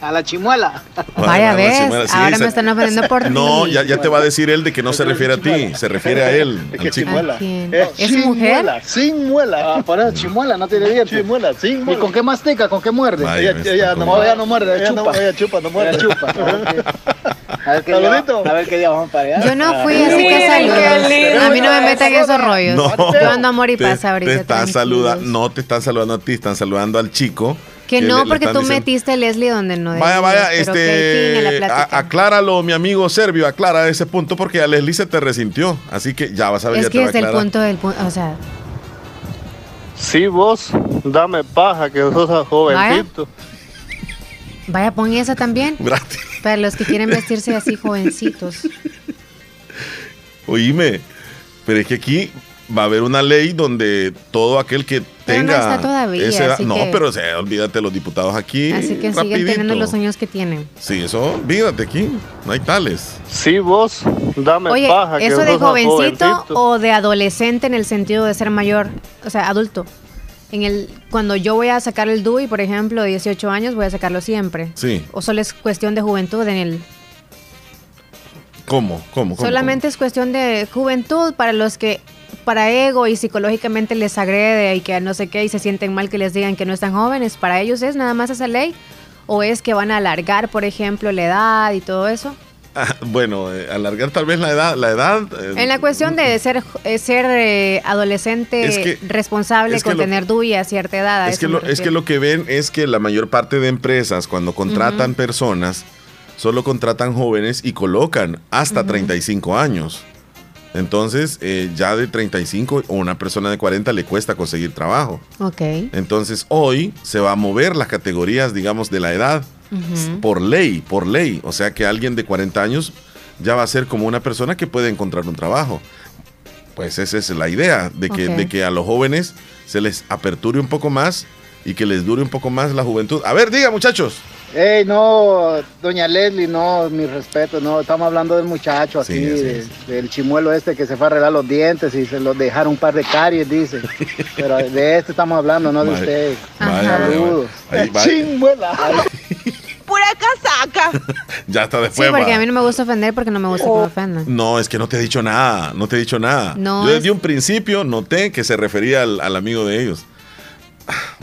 A la chimuela. Vaya, Bueno, ves, sí, ahora se- me están ofendiendo por ti. No, ya, ya te va a decir él de que no se refiere a ti, se refiere a él, al chico. ¿A quién? Es ¿Es sin mujer? muela, sin muela. Ah, por eso chimuela, no tiene dientes. Chimuela, sin muela. ¿Y con qué mastica? ¿Con qué muerde? Vaya, ella, ella no, ella no muerde, ella chupa. no- ella chupa, no muerde. Ella chupa. A ver qué día, a ver qué día vamos para allá. Yo no fui, Ah, así que saludos. A mí no me metan en esos rollos. No, Yo ando amor y paz ahorita. Te están saludando, no te están saludando a ti, están saludando al chico. Que le- no, le porque tú diciendo- metiste a Leslie donde no Vaya, vaya, este, a- acláralo, mi amigo serbio, aclara ese punto porque a Leslie se te resintió, así que ya vas a ver, Es ya que es el punto del punto, o sea, Sí, vos, dame paja, que sos jovencito. vaya, pon esa también. Brate. Para los que quieren vestirse así jovencitos. Oíme, Pero es que aquí va a haber una ley donde todo aquel que Pero no tenga está todavía, esa edad- así no, que- pero o sea, olvídate los diputados aquí. Así que siguen rapidito. teniendo los años que tienen. Sí, eso, olvídate aquí, no hay tales. Sí, vos, dame Oye, paja. ¿eso de jovencito jovencito. o de adolescente en el sentido de ser mayor? O sea, adulto. En el, cuando yo voy a sacar el DUI, por ejemplo, de 18 años, voy a sacarlo siempre. Sí. ¿O solo es cuestión de juventud en el... ¿Cómo? ¿Cómo? ¿Cómo? Solamente es cuestión de juventud para los que para ego y psicológicamente les agrede y que no sé qué y se sienten mal que les digan que no están jóvenes. ¿Para ellos es nada más esa ley? ¿O es que van a alargar, por ejemplo, la edad y todo eso? Ah, bueno, eh, alargar tal vez la edad, la edad. eh, En la cuestión de ser, eh, ser adolescente Es que- responsable es que con lo- tener DUI a cierta edad. es que, lo, es que refiero. lo que ven es que la mayor parte de empresas cuando contratan personas solo contratan jóvenes y colocan hasta Ujú. 35 años. Entonces, eh, ya de 35 o una persona de 40 le cuesta conseguir trabajo. Ok. Entonces, hoy se va a mover las categorías, digamos, de la edad por ley, por ley. O sea que alguien de 40 años ya va a ser como una persona que puede encontrar un trabajo. Pues esa es la idea, de que, de que a los jóvenes se les aperture un poco más y que les dure un poco más la juventud. A ver, diga muchachos. Ey, no, doña Leslie, no, mi respeto, no, estamos hablando del muchacho aquí, Sí, así de- del chimuelo este que se fue a arreglar los dientes y se los dejaron un par de caries, dice. Pero de este estamos hablando, no de usted. Saludos. Chimuela. Pura casaca. Ya está Sí, después. porque va. a mí no me gusta ofender porque no me gusta que me ofendan. No, es que no te he dicho nada, no te he dicho nada. No, Yo es- desde un principio noté que se refería al, al amigo de ellos.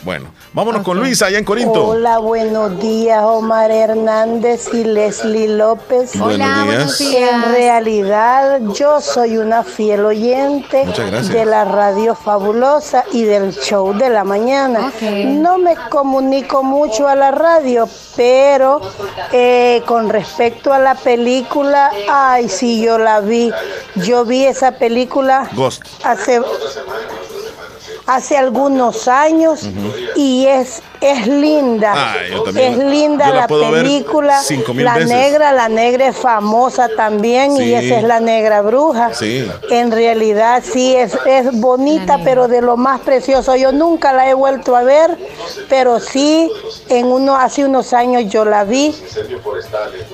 Bueno, vámonos con Luisa allá en Corinto. Hola, buenos días, Omar Hernández y Leslie López. Buenos Hola, buenos días. días. En realidad, yo soy una fiel oyente de la radio fabulosa y del show de la mañana. No me comunico mucho a la radio, pero eh, con respecto a la película, ay, sí, yo la vi. Yo vi esa película Ghost. hace hace algunos años y es es linda. Ah, es la- linda la película. cinco mil la veces. negra la negra es famosa también Sí. y esa es la negra bruja. Sí. en realidad sí es, es bonita pero de lo más precioso. Yo nunca la he vuelto a ver pero sí en uno hace unos años yo la vi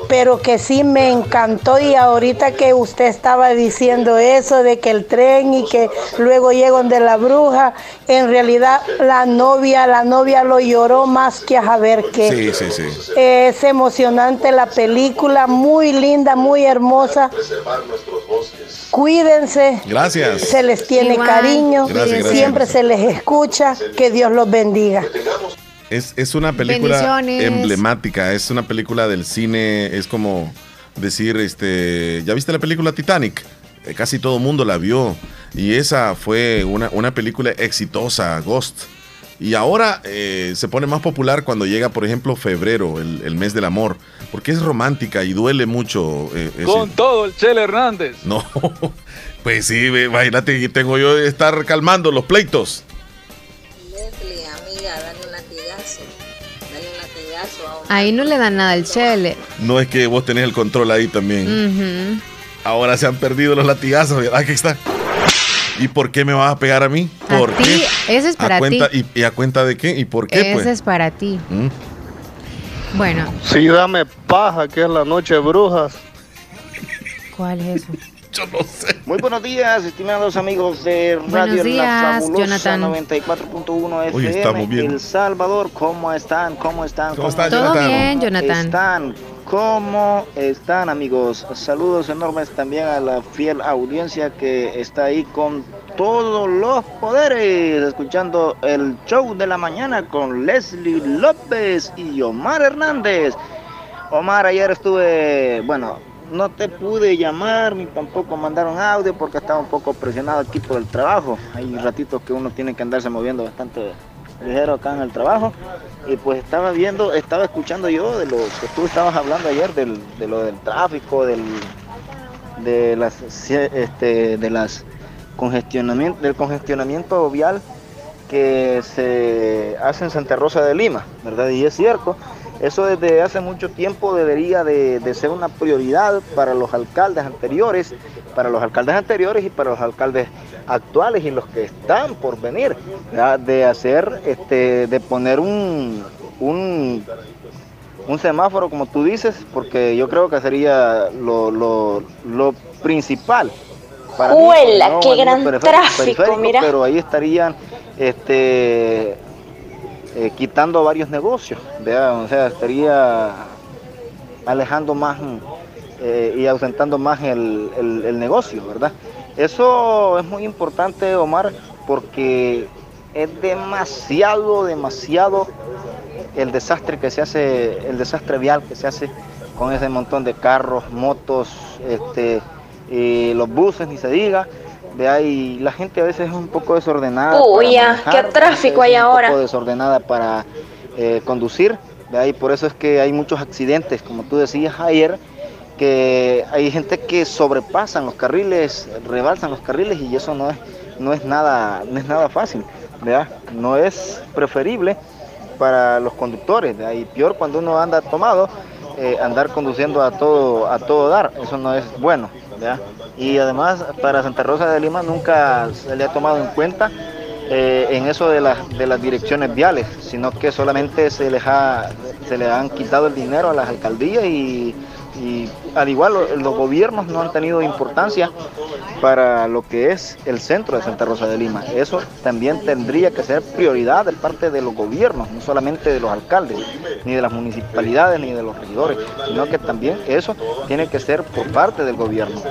pero que sí me encantó. Y ahorita que usted estaba diciendo eso de que el tren y que luego llegan de la bruja, en realidad la novia, la novia lo lloró más que a saber qué. Sí, sí, sí. Es emocionante la película, muy linda, muy hermosa. Cuídense. Gracias. Se les tiene Igual. cariño, Gracias, gracias. siempre se les escucha. Que Dios los bendiga. Es, es una película emblemática, es una película del cine, es como decir, este, ¿ya viste la película Titanic? Eh, Casi todo el mundo la vio y esa fue una, una película exitosa, Ghost. Y ahora eh, se pone más popular cuando llega, por ejemplo, febrero, el, el mes del amor, porque es romántica y duele mucho. eh, ese- Con todo el Chele Hernández. No, pues sí, imagínate que tengo yo de estar calmando los pleitos. Leslie, amiga, dale un latigazo. Dale un latigazo a Omar. Ahí no le dan nada al chele. No es que vos tenés el control ahí también. Ahora se han perdido los latigazos, ¿verdad? Aquí está. ¿Y por qué me vas a pegar a mí? A ¿Por ti, qué? ese es para ¿A cuenta, ti. Y, y a cuenta de qué? ¿Y por qué, Ese pues? es para ti. ¿Mm? Bueno, Sí, dame paja, que es la noche de brujas. ¿cuál es eso? Yo no sé. Muy buenos días, estimados amigos de Radio La días, Fabulosa Jonathan. 94.1 Hoy estamos FM, bien. El Salvador. ¿Cómo están? ¿Cómo están? ¿Cómo está, Todo Jonathan? bien, Jonathan. están? ¿Cómo están, amigos? Saludos enormes también a la fiel audiencia que está ahí con todos los poderes, escuchando el show de la mañana con Leslie López y Omar Hernández. Omar, ayer estuve, bueno, no te pude llamar ni tampoco mandar un audio porque estaba un poco presionado aquí por el trabajo. Hay ratitos que uno tiene que andarse moviendo bastante ligero acá en el trabajo. Y pues estaba viendo, estaba escuchando yo de lo que tú estabas hablando ayer, del, de lo del tráfico, del, de las, este, de las congestionamiento, del congestionamiento vial que se hace en Santa Rosa de Lima, ¿verdad? Y es cierto. Eso desde hace mucho tiempo debería de, de ser una prioridad para los alcaldes anteriores, para los alcaldes anteriores y para los alcaldes actuales y los que están por venir, ¿verdad? de hacer, este, de poner un, un, un semáforo como tú dices, porque yo creo que sería lo, lo, lo principal. Para mí, ¡Huela, no qué gran tráfico, mira! Pero ahí estarían este, eh, quitando varios negocios, ¿verdad? o sea, estaría alejando más eh, y ausentando más el, el- el negocio, ¿verdad? Eso es muy importante, Omar, porque es demasiado, demasiado el desastre que se hace, el desastre vial que se hace con ese montón de carros, motos, este, los buses, ni se diga. De ahí la gente a veces es un poco desordenada. manejar, qué tráfico hay un ahora. poco desordenada para eh, conducir. De ahí por eso es que hay muchos accidentes, como tú decías ayer, que hay gente que sobrepasan los carriles, rebalsan los carriles y eso no es, no es nada, no es nada fácil, ¿verdad? No es preferible para los conductores, ¿verdad? y peor cuando uno anda tomado, eh, andar conduciendo a todo, a todo dar, eso no es bueno, ¿verdad? Y además para Santa Rosa de Lima nunca se le ha tomado en cuenta eh, en eso de, las de las direcciones viales, sino que solamente se les ha, se le han quitado el dinero a las alcaldías y, y al igual lo- los gobiernos no han tenido importancia para lo que es el centro de Santa Rosa de Lima. Eso también tendría que ser prioridad de parte de los gobiernos, no solamente de los alcaldes, ni de las municipalidades, ni de los regidores, sino que también eso tiene que ser por parte del gobierno.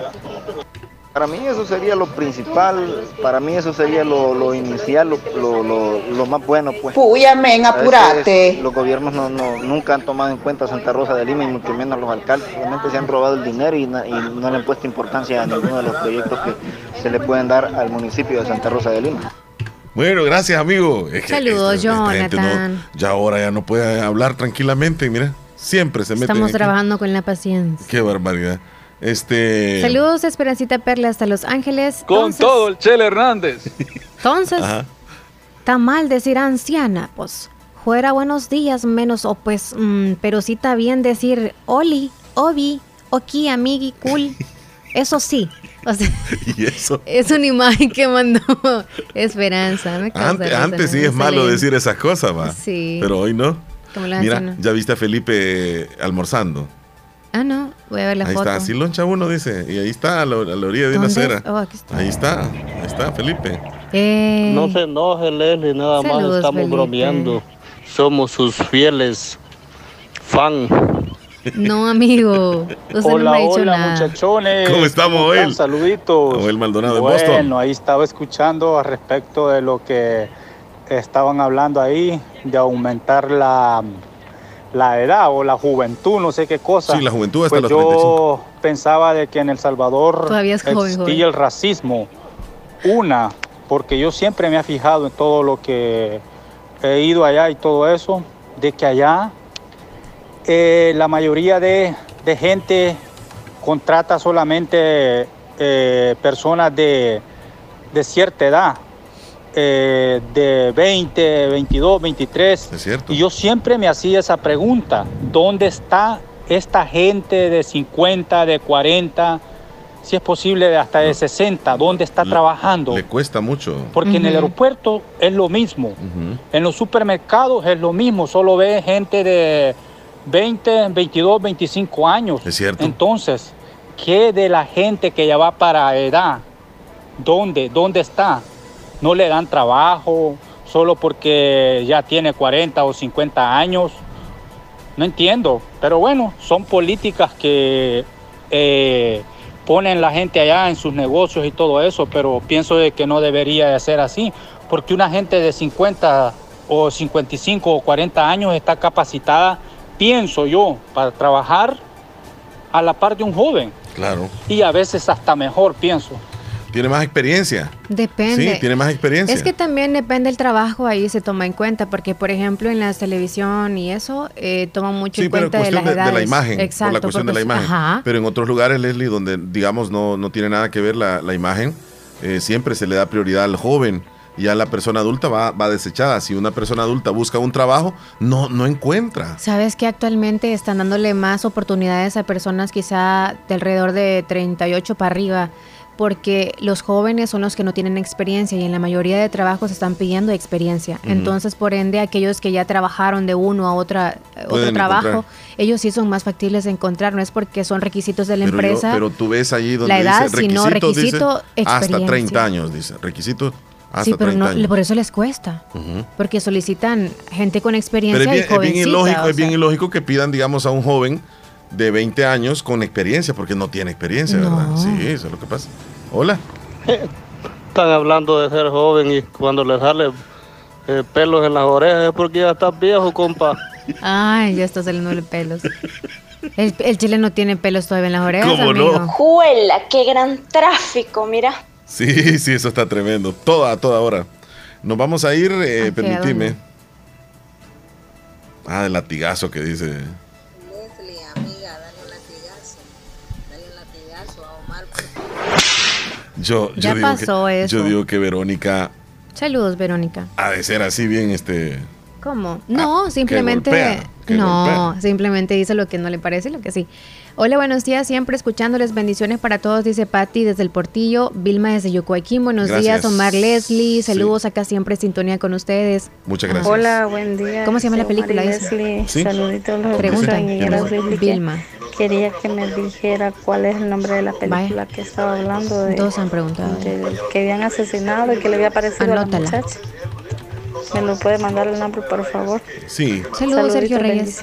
Para mí eso sería lo principal, para mí eso sería lo, lo inicial, lo, lo- lo- lo más bueno. Pues. A veces apurate. Los gobiernos no, no- nunca han tomado en cuenta Santa Rosa de Lima y mucho menos los alcaldes, solamente se han robado el dinero y, na- y no le han puesto importancia a ninguno de los proyectos que se le pueden dar al municipio de Santa Rosa de Lima. Bueno, gracias, amigo. Es que Saludos, esta no- Jonathan. ya ahora ya no puede hablar tranquilamente, mira. Siempre se mete. Estamos trabajando con la paciencia. Qué barbaridad. Este. Saludos, Esperancita Perla, hasta Los Ángeles. Con Entonces- todo el Chele Hernández. Entonces, está mal decir anciana, pues. Fuera buenos días, menos, o pues, mm, pero sí está bien decir Oli, Obi, Oki, amigui, cool. Eso sí. O sea, Y eso. es una imagen que mandó Esperanza. Me Antes, antes sí es malo decir esas cosas, va. Sí. Pero hoy no. Como lo Mira, ya viste a Felipe almorzando. Ah, no, voy a ver la ahí foto. está, así loncha uno, dice. Y ahí está, a la, a la orilla de una acera. Oh, aquí está. Ahí está, ahí está, Felipe. Eh, No se enoje, Leslie, nada más estamos Felipe. bromeando. Somos sus fieles fan. No, amigo. Usted Hola, no me ha dicho hola, nada. muchachones. ¿Cómo estamos, están? Joel? Saluditos. Joel Maldonado de bueno, Boston. ahí estaba escuchando al respecto de lo que estaban hablando ahí, de aumentar la, la edad o la juventud, no sé qué cosa. Sí, la juventud hasta pues los yo pensaba de que en El Salvador Todavía es joven, existía joven. el racismo. Una, porque yo siempre me he fijado en todo lo que he ido allá y todo eso, de que allá eh, la mayoría de, de gente contrata solamente eh, personas de, de cierta edad, eh, de 20, 22, 23. Es cierto. Y yo siempre me hacía esa pregunta, ¿dónde está esta gente de 50, de 40, si es posible de hasta de 60? ¿Dónde está trabajando? Le cuesta mucho. Porque en el aeropuerto es lo mismo. En los supermercados es lo mismo, solo ve gente de 20, 22, 25 años. Es cierto. Entonces, ¿qué de la gente que ya va para edad? ¿Dónde? ¿Dónde está? No le dan trabajo solo porque ya tiene 40 o 50 años. No entiendo, pero bueno, son políticas que eh, ponen la gente allá en sus negocios y todo eso, pero pienso de que no debería de ser así, porque una gente de 50 o 55 o 40 años está capacitada, pienso yo, para trabajar a la par de un joven Claro. y a veces hasta mejor, pienso. Tiene más experiencia. Depende. Sí, tiene más experiencia. Es que también depende del trabajo, ahí se toma en cuenta, porque por ejemplo en la televisión y eso, eh, toman mucho Sí, en cuenta de las de, de la imagen, Exacto. por la cuestión de la imagen. Ajá. Pero en otros lugares, Leslie, donde digamos no, no tiene nada que ver la, la imagen, eh, siempre se le da prioridad al joven. ya la persona adulta va, va desechada. Si una persona adulta busca un trabajo, no, no encuentra. ¿Sabes que actualmente están dándole más oportunidades a personas quizá de alrededor de 38 para arriba? Porque los jóvenes son los que no tienen experiencia y en la mayoría de trabajos están pidiendo experiencia. Entonces, por ende, aquellos que ya trabajaron de uno a otra, eh, otro trabajo, encontrar. ellos sí son más factibles de encontrar. No es porque son requisitos de la Pero, yo- empresa. pero tú ves allí donde La edad, dice sino requisitos, dice, requisito, hasta experiencia. 30 años, dice. Requisito hasta sí, pero 30 no, años. por eso les cuesta. Porque solicitan gente con Pero experiencia es bien, y es bien jovencita, ilógico, o es bien ilógico que pidan, digamos, a un joven de 20 años con experiencia, porque no tiene experiencia, ¿verdad? Sí, eso es lo que pasa. Hola. Están hablando de ser joven y cuando le sale eh, pelos en las orejas es porque ya estás viejo, compa. Ay, ya está saliendo de pelos. El, el chile no tiene pelos todavía en las orejas, ¿Cómo no? amigo. Juela, qué gran tráfico, mira. Sí, sí, eso está tremendo. Toda, a toda hora. Nos vamos a ir, eh, permitime. Ah, el latigazo que dice. Yo, yo Ya digo pasó que, eso. Yo digo que Verónica Saludos, Verónica. ha de ser así bien, este. ¿Cómo? No, simplemente. golpea, que no, golpea. simplemente dice lo que no le parece y lo que sí. Hola, buenos días, siempre escuchándoles. Bendiciones para todos, dice Patti desde el Portillo. Vilma desde Yocoaquín. Buenos Gracias. días, Omar Leslie. Saludos acá siempre en sintonía con ustedes. Muchas gracias. Hola, buen día. ¿Cómo se llama la película? Leslie. Sí. Saluditos a los Pregunta. Vilma. Quería que me dijera cuál es el nombre de la película que estaba hablando de, Dos han preguntado. de que habían asesinado y que le había parecido a Anótala. la muchacha. ¿Me lo puede mandar el nombre, por favor? Sí. Saludos, Sergio Saluditos, Reyes.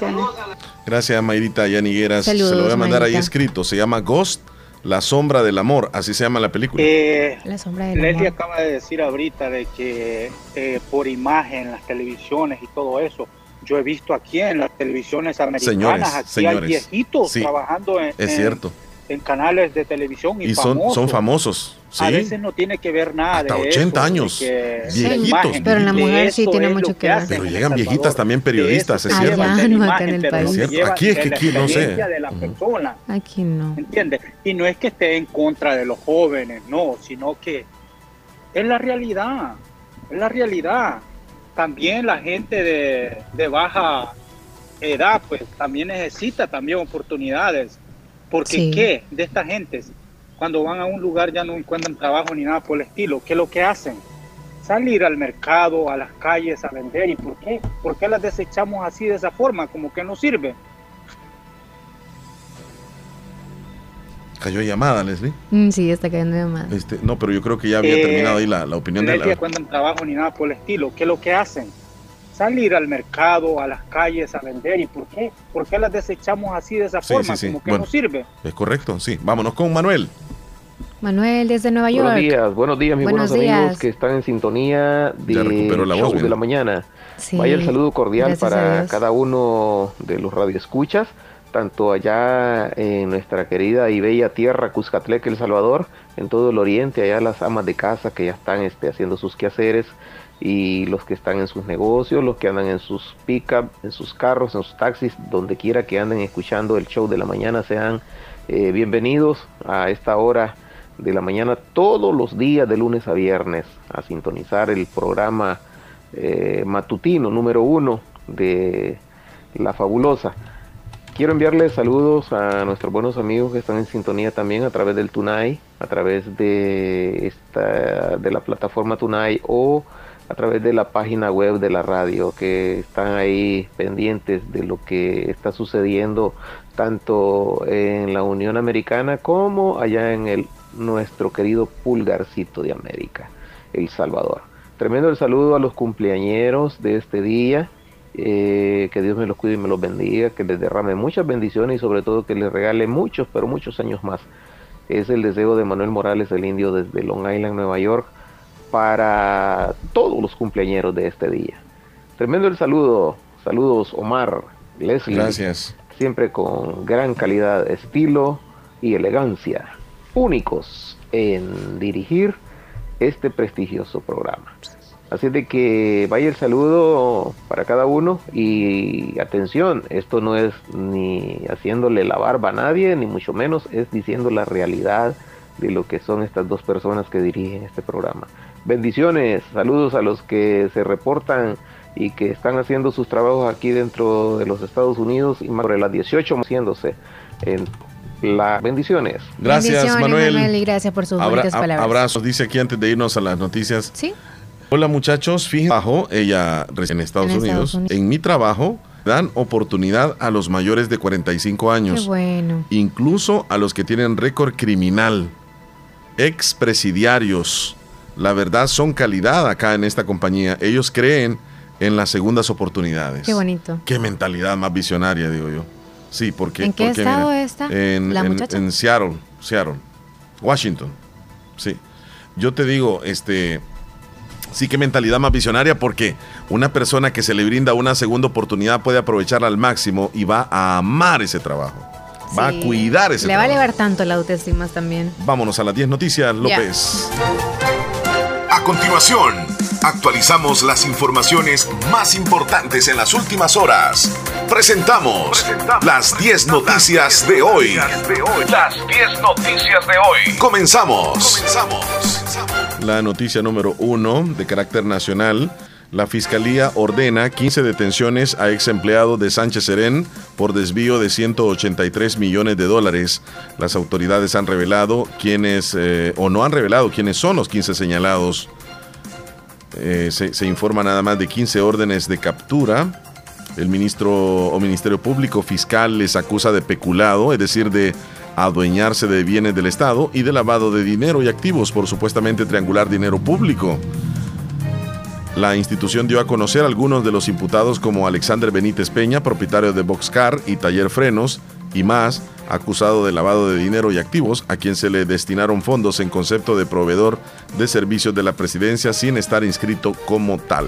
Gracias, Mayrita Yanigueras. Se lo voy a mandar ahí Mayrita. escrito. Se llama Ghost, La Sombra del Amor. Así se llama la película. Eh, La sombra del Leslie amor. acaba de decir ahorita de que eh, por imagen, las televisiones y todo eso, yo he visto aquí en las televisiones americanas, Señores, aquí señores. hay viejitos Sí, trabajando en, es en- cierto. en canales de televisión y, Y son, famosos. son famosos. A veces no tiene que ver nada Hasta de 80 eso, de años. que Viejitos. imagen, Pero la mujer sí tiene mucho lo que ver. Pero llegan viejitas también periodistas, es cierto. Allá no, acá en el país. Aquí es que aquí no sé. experiencia de la persona. Aquí no. ¿Entiendes? Y no es que esté en contra de los jóvenes, no, sino que es la realidad, es la realidad. También la gente de, de baja edad, pues también necesita también oportunidades. Porque Sí. ¿qué? De esta gente, cuando van a un lugar ya no encuentran trabajo ni nada por el estilo, ¿qué es lo que hacen? Salir al mercado, a las calles a vender. ¿Y por qué? ¿Por qué las desechamos así de esa forma? Como que no sirve. Cayó llamada, Leslie. Mm, sí, está cayendo más. Este, no, pero yo creo que ya había Eh, terminado ahí la, la opinión de no la. encuentran trabajo ni nada por el estilo. ¿Qué es lo que hacen? Salir al mercado, a las calles a vender. ¿Y por qué? ¿Por qué las desechamos así de esa Sí, forma? sí, sí. Como que Bueno. no sirve. Es correcto, sí. Vámonos con Manuel. Manuel desde Nueva York. Buenos días, buenos días, mis Buenos buenos, amigos días. que están en sintonía de la voz, show mira. de la mañana. Sí, Vaya el saludo cordial para cada uno de los radioescuchas, tanto allá en nuestra querida y bella tierra Cuscatleca, El Salvador, en todo el oriente, allá las amas de casa que ya están este, haciendo sus quehaceres y los que están en sus negocios, los que andan en sus pick-up, en sus carros, en sus taxis, donde quiera que anden escuchando el show de la mañana, sean eh, bienvenidos a esta hora de la mañana todos los días de lunes a viernes a sintonizar el programa eh, matutino número uno de La Fabulosa. Quiero enviarles saludos a nuestros buenos amigos que están en sintonía también a través del Tunai, a través de esta de la plataforma Tunai o a través de la página web de la radio que están ahí pendientes de lo que está sucediendo tanto en la Unión Americana como allá en el nuestro querido pulgarcito de América, El Salvador. Tremendo el saludo a los cumpleañeros de este día. eh, que Dios me los cuide y me los bendiga, que les derrame muchas bendiciones y sobre todo que les regale muchos, pero muchos años más. Es el deseo de Manuel Morales, el indio desde Long Island, Nueva York, para todos los cumpleañeros de este día. Tremendo el saludo. Saludos Omar, Leslie. Gracias. Siempre con gran calidad, estilo y elegancia. Únicos en dirigir este prestigioso programa. Así de que vaya el saludo para cada uno y atención, esto no es ni haciéndole la barba a nadie, ni mucho menos es diciendo la realidad de lo que son estas dos personas que dirigen este programa. Bendiciones, saludos a los que se reportan y que están haciendo sus trabajos aquí dentro de los Estados Unidos y más sobre las 18 haciéndose en las bendiciones. Gracias, Bendiciones, Manuel. y gracias por sus Abra- palabras. abrazos, dice aquí antes de irnos a las noticias. Sí. Hola muchachos, fíjense abajo, ella recién en Estados, En Estados Unidos. Unidos. En mi trabajo dan oportunidad a los mayores de 45 Qué años, bueno. incluso a los que tienen récord criminal, expresidiarios. La verdad son calidad acá en esta compañía. Ellos creen en las segundas oportunidades. Qué bonito. Qué mentalidad más visionaria, digo yo. Sí, porque ¿En qué porque, estado está En, la en- muchacha? en Seattle, Seattle, Washington. Sí. Yo te digo, este, sí que mentalidad más visionaria porque una persona que se le brinda una segunda oportunidad puede aprovecharla al máximo y va a amar ese trabajo. Va Sí. a cuidar ese Le va a elevar tanto la autoestima también. Vámonos a las 10 noticias, López. A continuación, actualizamos las informaciones más importantes en las últimas horas. Presentamos las 10 noticias de hoy. Las 10 noticias de hoy. Comenzamos. La noticia número uno de carácter nacional. La Fiscalía ordena 15 detenciones a ex empleados de Sánchez Serén por desvío de 183 millones de dólares. Las autoridades han revelado quiénes, eh, o no han revelado quiénes son los 15 señalados. Eh, se, se informa nada más de 15 órdenes de captura. El ministro o Ministerio Público Fiscal les acusa de peculado, es decir, de adueñarse de bienes del Estado y de lavado de dinero y activos por supuestamente triangular dinero público. La institución dio a conocer algunos de los imputados como Alexander Benítez Peña, propietario de Boxcar y Taller Frenos, y más, acusado de lavado de dinero y activos, a quien se le destinaron fondos en concepto de proveedor de servicios de la presidencia sin estar inscrito como tal.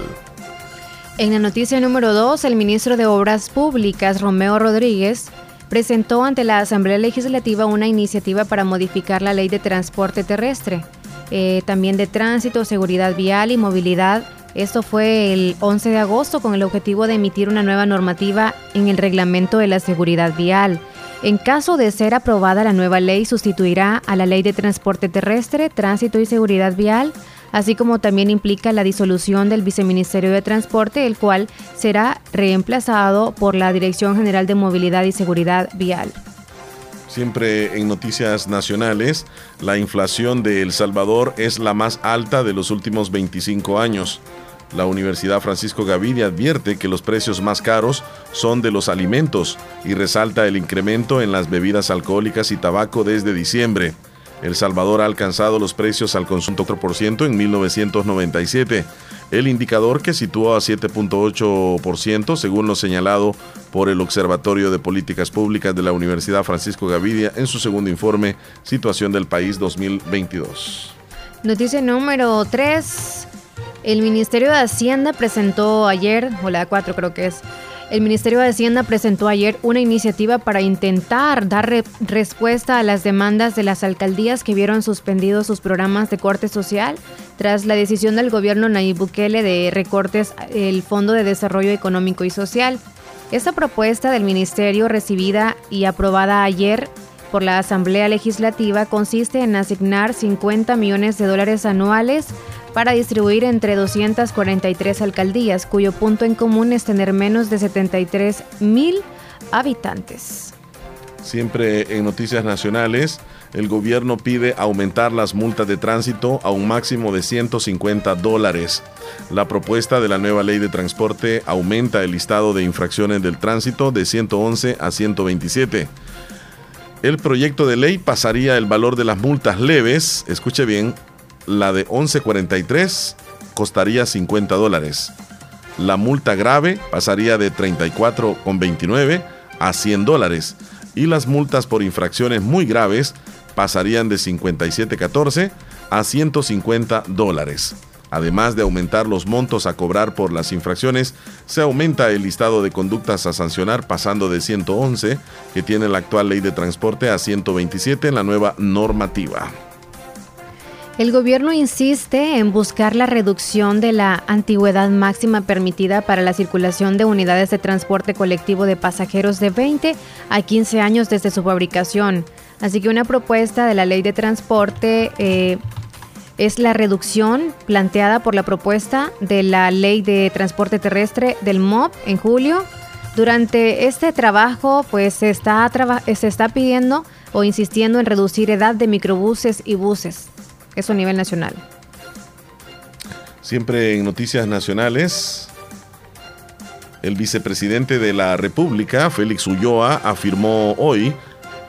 En la noticia número 2, el ministro de Obras Públicas, Romeo Rodríguez, presentó ante la Asamblea Legislativa una iniciativa para modificar la ley de transporte terrestre, eh, también de tránsito, seguridad vial y movilidad. Esto fue el 11 de agosto con el objetivo de emitir una nueva normativa en el reglamento de la seguridad vial. En caso de ser aprobada, la nueva ley sustituirá a la ley de transporte terrestre, tránsito y seguridad vial, así como también implica la disolución del Viceministerio de Transporte, el cual será reemplazado por la Dirección General de Movilidad y Seguridad Vial. Siempre en noticias nacionales, la inflación de El Salvador es la más alta de los últimos 25 años. La Universidad Francisco Gaviria advierte que los precios más caros son de los alimentos y resalta el incremento en las bebidas alcohólicas y tabaco desde diciembre. El Salvador ha alcanzado los precios al consumo 4% en 1997, el indicador que sitúa a 7.8% según lo señalado por el Observatorio de Políticas Públicas de la Universidad Francisco Gavidia en su segundo informe Situación del País 2022. Noticia número 3. El Ministerio de Hacienda presentó ayer, o la 4 creo que es, el Ministerio de Hacienda presentó ayer una iniciativa para intentar dar re- respuesta a las demandas de las alcaldías que vieron suspendidos sus programas de corte social tras la decisión del gobierno Nayib Bukele de recortes el Fondo de Desarrollo Económico y Social. Esta propuesta del ministerio recibida y aprobada ayer por la Asamblea Legislativa consiste en asignar 50 millones de dólares anuales para distribuir entre 243 alcaldías, cuyo punto en común es tener menos de 73 mil habitantes. Siempre en noticias nacionales, el gobierno pide aumentar las multas de tránsito a un máximo de 150 dólares. La propuesta de la nueva ley de transporte aumenta el listado de infracciones del tránsito de 111 a 127. El proyecto de ley pasaría el valor de las multas leves, escuche bien, la de 1143 costaría 50 dólares. La multa grave pasaría de 34,29 a 100 dólares y las multas por infracciones muy graves pasarían de 57,14 a 150 dólares. Además de aumentar los montos a cobrar por las infracciones, se aumenta el listado de conductas a sancionar pasando de 111, que tiene la actual ley de transporte, a 127 en la nueva normativa. El gobierno insiste en buscar la reducción de la antigüedad máxima permitida para la circulación de unidades de transporte colectivo de pasajeros de 20 a 15 años desde su fabricación. Así que una propuesta de la ley de transporte eh, es la reducción planteada por la propuesta de la Ley de Transporte Terrestre del MOB en julio. Durante este trabajo, pues se está, se está pidiendo o insistiendo en reducir edad de microbuses y buses. Eso a nivel nacional. Siempre en noticias nacionales, el vicepresidente de la República, Félix Ulloa, afirmó hoy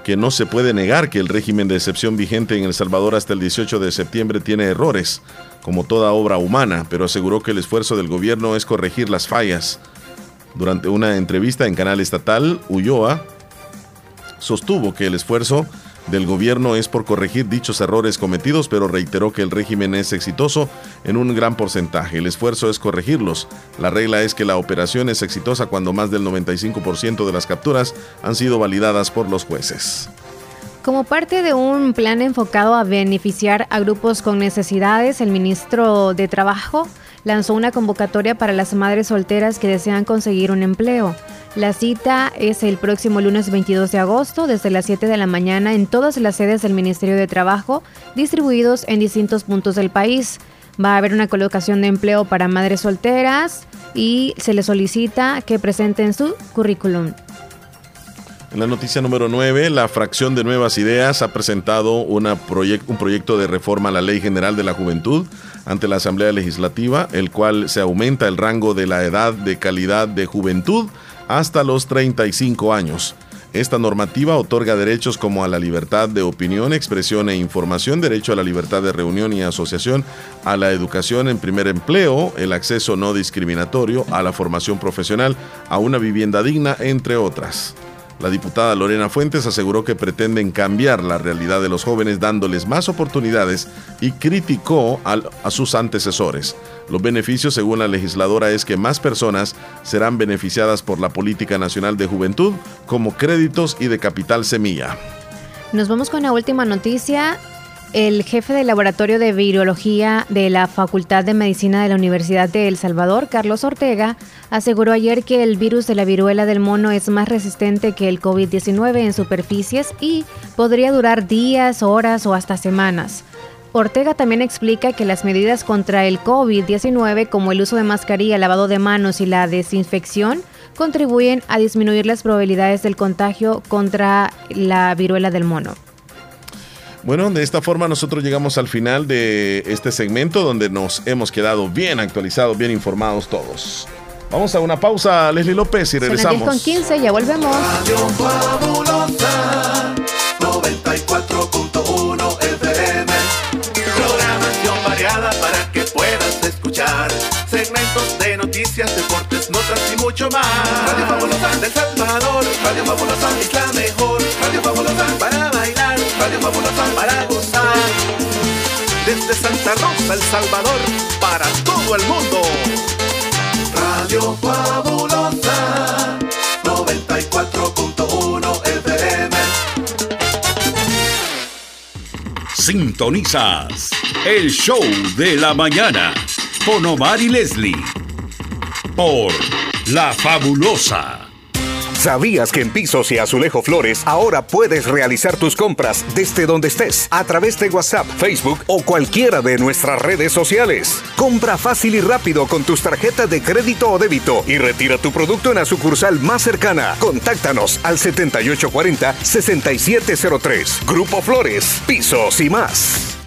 que no se puede negar que el régimen de excepción vigente en El Salvador hasta el 18 de septiembre tiene errores, como toda obra humana, pero aseguró que el esfuerzo del gobierno es corregir las fallas. Durante una entrevista en canal estatal, Ulloa sostuvo que el esfuerzo del gobierno es por corregir dichos errores cometidos, pero reiteró que el régimen es exitoso en un gran porcentaje. El esfuerzo es corregirlos. La regla es que la operación es exitosa cuando más del 95% de las capturas han sido validadas por los jueces. Como parte de un plan enfocado a beneficiar a grupos con necesidades, el ministro de Trabajo lanzó una convocatoria para las madres solteras que desean conseguir un empleo. La cita es el próximo lunes 22 de agosto desde las 7 de la mañana en todas las sedes del Ministerio de Trabajo distribuidos en distintos puntos del país. Va a haber una colocación de empleo para madres solteras y se les solicita que presenten su currículum. En la noticia número 9, la fracción de Nuevas Ideas ha presentado un proyecto de reforma a la Ley General de la Juventud ante la Asamblea Legislativa, el cual se aumenta el rango de la edad de calidad de juventud hasta los 35 años. Esta normativa otorga derechos como a la libertad de opinión, expresión e información, derecho a la libertad de reunión y asociación, a la educación en primer empleo, el acceso no discriminatorio, a la formación profesional, a una vivienda digna, entre otras. La diputada Lorena Fuentes aseguró que pretenden cambiar la realidad de los jóvenes dándoles más oportunidades y criticó a sus antecesores. Los beneficios, según la legisladora, es que más personas serán beneficiadas por la Política Nacional de Juventud como créditos y de capital semilla. Nos vamos con la última noticia. El jefe del laboratorio de virología de la Facultad de Medicina de la Universidad de El Salvador, Carlos Ortega, aseguró ayer que el virus de la viruela del mono es más resistente que el COVID-19 en superficies y podría durar días, horas o hasta semanas. Ortega también explica que las medidas contra el COVID-19, como el uso de mascarilla, lavado de manos y la desinfección, contribuyen a disminuir las probabilidades del contagio contra la viruela del mono. Bueno, de esta forma nosotros llegamos al final de este segmento donde nos hemos quedado bien actualizados, bien informados todos. Vamos a una pausa, Leslie López, y regresamos. con 15, ya volvemos. Radio Fabulosa 94.1 FM. Programación variada para que puedas escuchar. Segmentos de noticias, deportes, notas y mucho más. Radio Fabulosa del Salvador. Radio Fabulosa es la mejor. Radio Fabulosa para bailar. Radio Fabulosa para gozar. Desde Santa Rosa, El Salvador, para todo el mundo. Radio Fabulosa 94.1 FM. Sintonizas el show de la mañana con Omar y Leslie por La Fabulosa. ¿Sabías que en Pisos y Azulejo Flores ahora puedes realizar tus compras desde donde estés a través de WhatsApp, Facebook o cualquiera de nuestras redes sociales? Compra fácil y rápido con tus tarjetas de crédito o débito y retira tu producto en la sucursal más cercana. Contáctanos al 7840-6703. Grupo Flores, Pisos y más.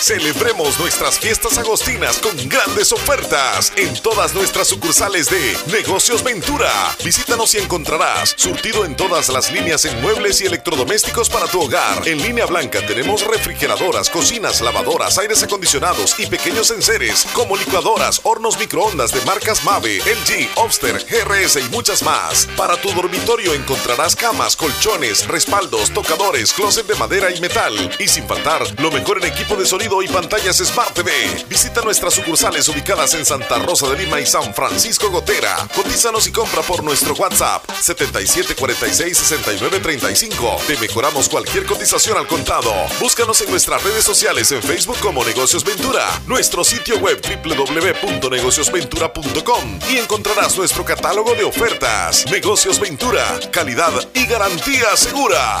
Celebremos nuestras fiestas agostinas con grandes ofertas en todas nuestras sucursales de Negocios Ventura. Visítanos y encontrarás surtido en todas las líneas en muebles y electrodomésticos para tu hogar. En línea blanca tenemos refrigeradoras, cocinas, lavadoras, aires acondicionados y pequeños enseres como licuadoras, hornos microondas de marcas Mave, LG, Obster, GRS y muchas más. Para tu dormitorio encontrarás camas, colchones, respaldos, tocadores, closet de madera y metal. Y sin faltar, lo mejor en equipo de sonido y pantallas Smart TV. Visita nuestras sucursales ubicadas en Santa Rosa de Lima y San Francisco Gotera. Cotízanos y compra por nuestro WhatsApp 77466935. Te mejoramos cualquier cotización al contado. Búscanos en nuestras redes sociales en Facebook como Negocios Ventura, nuestro sitio web www.negociosventura.com y encontrarás nuestro catálogo de ofertas. Negocios Ventura, calidad y garantía segura.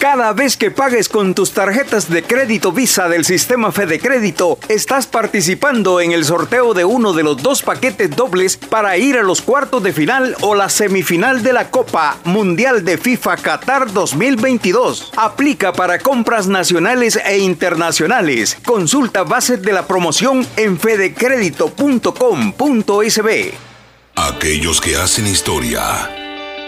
Cada vez que pagues con tus tarjetas de crédito Visa del sistema Fede Crédito, estás participando en el sorteo de uno de los dos paquetes dobles para ir a los cuartos de final o la semifinal de la Copa Mundial de FIFA Qatar 2022. Aplica para compras nacionales e internacionales. Consulta bases de la promoción en fedecredito.com.sb. Aquellos que hacen historia,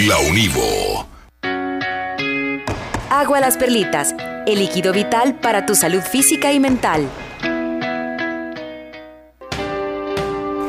la Univo. Agua Las Perlitas, el líquido vital para tu salud física y mental.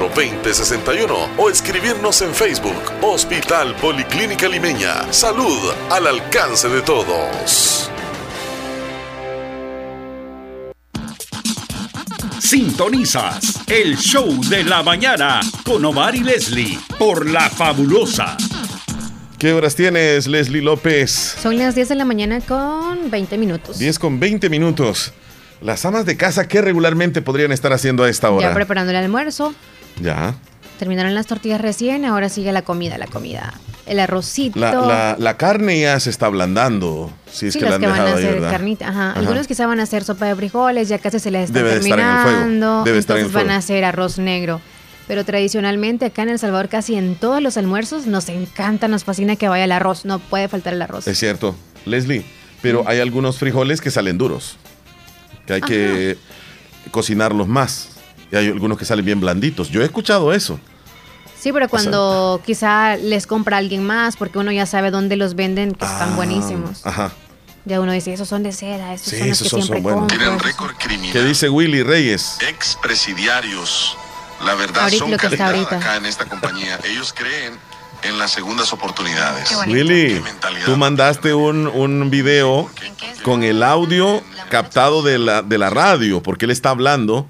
2061 o escribirnos en Facebook Hospital Policlínica Limeña. Salud al alcance de todos. Sintonizas el show de la mañana con Omar y Leslie por La Fabulosa. ¿Qué horas tienes, Leslie López? Son las 10 de la mañana con 20 minutos. 10 con 20 minutos. Las amas de casa, ¿qué regularmente podrían estar haciendo a esta hora? Ya preparando el almuerzo. Ya. Terminaron las tortillas recién, ahora sigue la comida, la comida. El arrocito. La, la- la carne ya se está ablandando. Si es sí, que los la han que van a dejado hacer carnita. Ajá. Ajá. Algunos quizá van a hacer sopa de frijoles, ya casi se les está Debe de estar en el fuego. terminando. Debe estar en el entonces van fuego. a hacer arroz negro. Pero tradicionalmente acá en El Salvador casi en todos los almuerzos nos encanta, nos fascina que vaya el arroz. No puede faltar el arroz. Es cierto. Leslie, pero hay algunos frijoles que salen duros. Que hay que cocinarlos más. Y hay algunos que salen bien blanditos. Yo he escuchado eso. Sí, pero cuando quizá les compra alguien más, porque uno ya sabe dónde los venden, que están Ah, buenísimos. Ajá. Ya uno dice, esos son de seda, esos Sí, son los esos que son- siempre son. ¿Qué dice Willy Reyes? expresidiarios, la verdad Ahorita son lo que está ahorita. acá en esta compañía. Ellos creen en las segundas oportunidades. Willy, tú mandaste un, un video con el audio captado de la, de la radio, porque él está hablando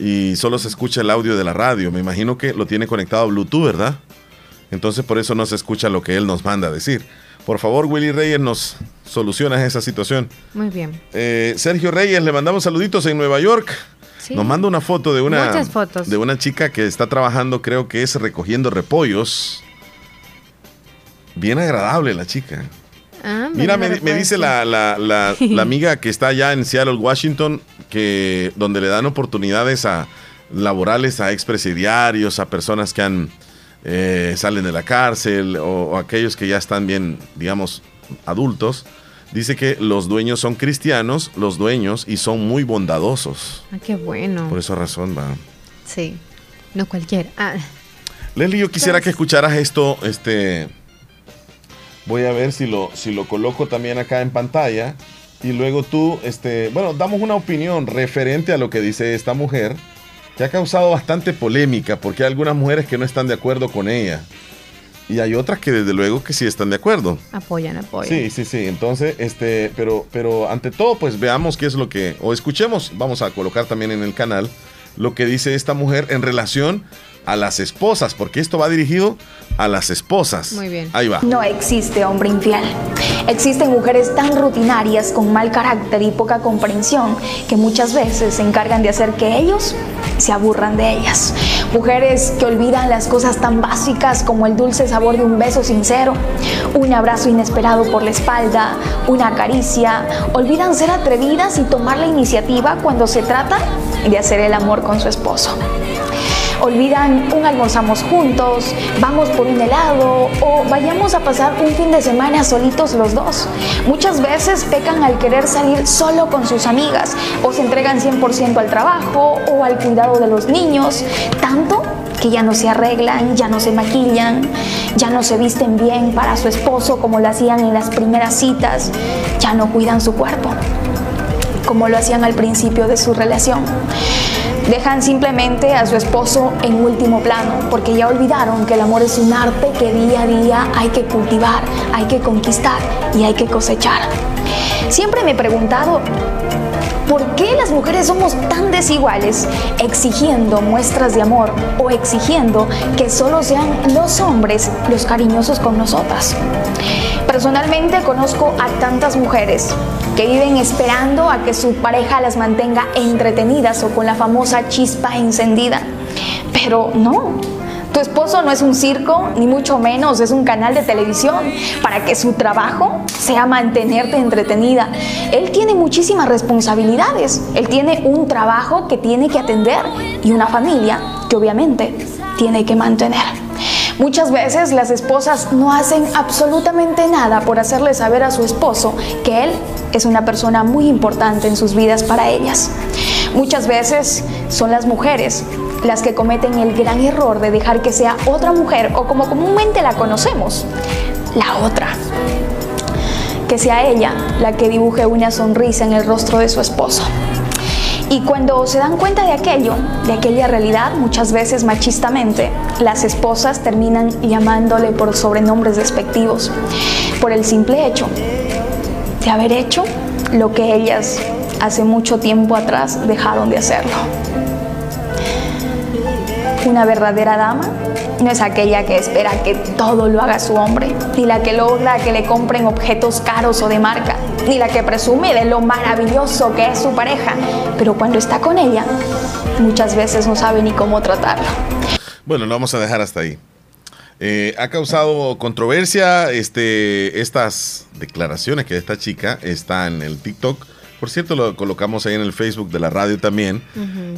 y solo se escucha el audio de la radio. Me imagino que lo tiene conectado a Bluetooth, ¿verdad? Entonces por eso no se escucha lo que él nos manda a decir. Por favor, Willy Reyes, nos solucionas esa situación. Muy bien. Eh, Sergio Reyes, le mandamos saluditos en Nueva York. Sí. Nos manda una foto de una, fotos. de una chica que está trabajando, creo que es recogiendo repollos. Bien agradable la chica. Ah, Mira, me, dice la, la- la- la amiga que está allá en Seattle, Washington, que donde le dan oportunidades a laborales a expresidiarios, a personas que han eh, salen de la cárcel o, o aquellos que ya están bien, digamos, adultos. Dice que los dueños son cristianos, los dueños, y son muy bondadosos. Ah, qué bueno. Por esa razón, va. Sí. No cualquiera. Ah, Leslie, yo quisiera que escucharas esto, este, voy a ver si lo, si lo coloco también acá en pantalla y luego tú, este, bueno, damos una opinión referente a lo que dice esta mujer, que ha causado bastante polémica porque hay algunas mujeres que no están de acuerdo con ella y hay otras que desde luego que sí están de acuerdo. apoyan, apoyan. Sí, sí, sí. Entonces, este, pero, pero ante todo, pues veamos qué es lo que, o escuchemos, vamos a colocar también en el canal lo que dice esta mujer en relación a las esposas, porque esto va dirigido a las esposas. Muy bien. Ahí va. No existe hombre infiel. Existen mujeres tan rutinarias, con mal carácter y poca comprensión, que muchas veces se encargan de hacer que ellos se aburran de ellas. Mujeres que olvidan las cosas tan básicas como el dulce sabor de un beso sincero, un abrazo inesperado por la espalda, una caricia. Olvidan ser atrevidas y tomar la iniciativa cuando se trata de hacer el amor con su esposo olvidan un almorzamos juntos, vamos por un helado o vayamos a pasar un fin de semana solitos los dos. Muchas veces pecan al querer salir solo con sus amigas o se entregan 100% al trabajo o al cuidado de los niños, tanto que ya no se arreglan, ya no se maquillan, ya no se visten bien para su esposo como lo hacían en las primeras citas, ya no cuidan su cuerpo como lo hacían al principio de su relación. Dejan simplemente a su esposo en último plano porque ya olvidaron que el amor es un arte que día a día hay que cultivar, hay que conquistar y hay que cosechar. Siempre me he preguntado, ¿por qué las mujeres somos tan desiguales exigiendo muestras de amor o exigiendo que solo sean los hombres los cariñosos con nosotras? Personalmente conozco a tantas mujeres que viven esperando a que su pareja las mantenga entretenidas o con la famosa chispa encendida. Pero no, tu esposo no es un circo, ni mucho menos es un canal de televisión para que su trabajo sea mantenerte entretenida. Él tiene muchísimas responsabilidades. Él tiene un trabajo que tiene que atender y una familia que obviamente tiene que mantener. Muchas veces las esposas no hacen absolutamente nada por hacerle saber a su esposo que él es una persona muy importante en sus vidas para ellas. Muchas veces son las mujeres las que cometen el gran error de dejar que sea otra mujer o como comúnmente la conocemos, la otra. Que sea ella la que dibuje una sonrisa en el rostro de su esposo. Y cuando se dan cuenta de aquello, de aquella realidad, muchas veces machistamente, las esposas terminan llamándole por sobrenombres despectivos, por el simple hecho de haber hecho lo que ellas hace mucho tiempo atrás dejaron de hacerlo. Una verdadera dama no es aquella que espera que todo lo haga su hombre, ni la que logra que le compren objetos caros o de marca, ni la que presume de lo maravilloso que es su pareja, pero cuando está con ella, muchas veces no sabe ni cómo tratarlo. Bueno, lo vamos a dejar hasta ahí. Eh, ha causado controversia este, estas declaraciones que esta chica está en el TikTok. Por cierto, lo colocamos ahí en el Facebook de la radio también.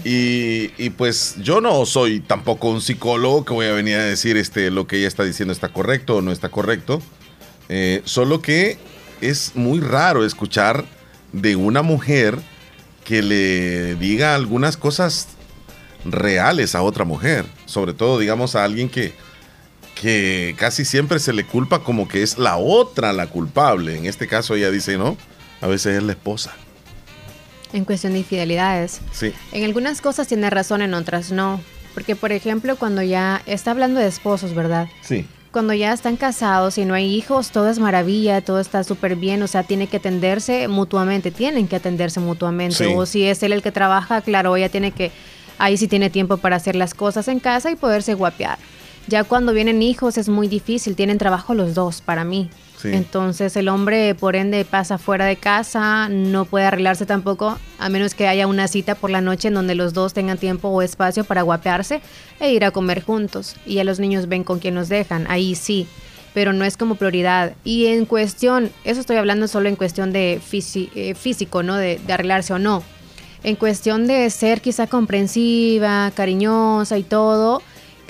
y, y, pues yo no soy tampoco un psicólogo que voy a venir a decir este, lo que ella está diciendo está correcto o no está correcto. Eh, solo que es muy raro escuchar de una mujer que le diga algunas cosas reales a otra mujer. Sobre todo, digamos, a alguien que, que casi siempre se le culpa como que es la otra la culpable. En este caso ella dice, no, a veces es la esposa. En cuestión de infidelidades. Sí. En algunas cosas tiene razón, en otras no. Porque, por ejemplo, cuando ya está hablando de esposos, ¿verdad? Sí. Cuando ya están casados y no hay hijos, todo es maravilla, todo está súper bien, o sea, tiene que atenderse mutuamente, tienen que atenderse mutuamente. Sí. O si es él el que trabaja, claro, ella tiene que, ahí sí tiene tiempo para hacer las cosas en casa y poderse guapear. Ya cuando vienen hijos es muy difícil, tienen trabajo los dos, para mí. Entonces el hombre, por ende, pasa fuera de casa, no puede arreglarse tampoco, a menos que haya una cita por la noche en donde los dos tengan tiempo o espacio para guapearse e ir a comer juntos. Y a los niños ven con quién nos dejan, ahí sí, pero no es como prioridad. Y en cuestión, eso estoy hablando solo en cuestión de eh, físico, ¿no? De, de arreglarse o no. En cuestión de ser quizá comprensiva, cariñosa y todo,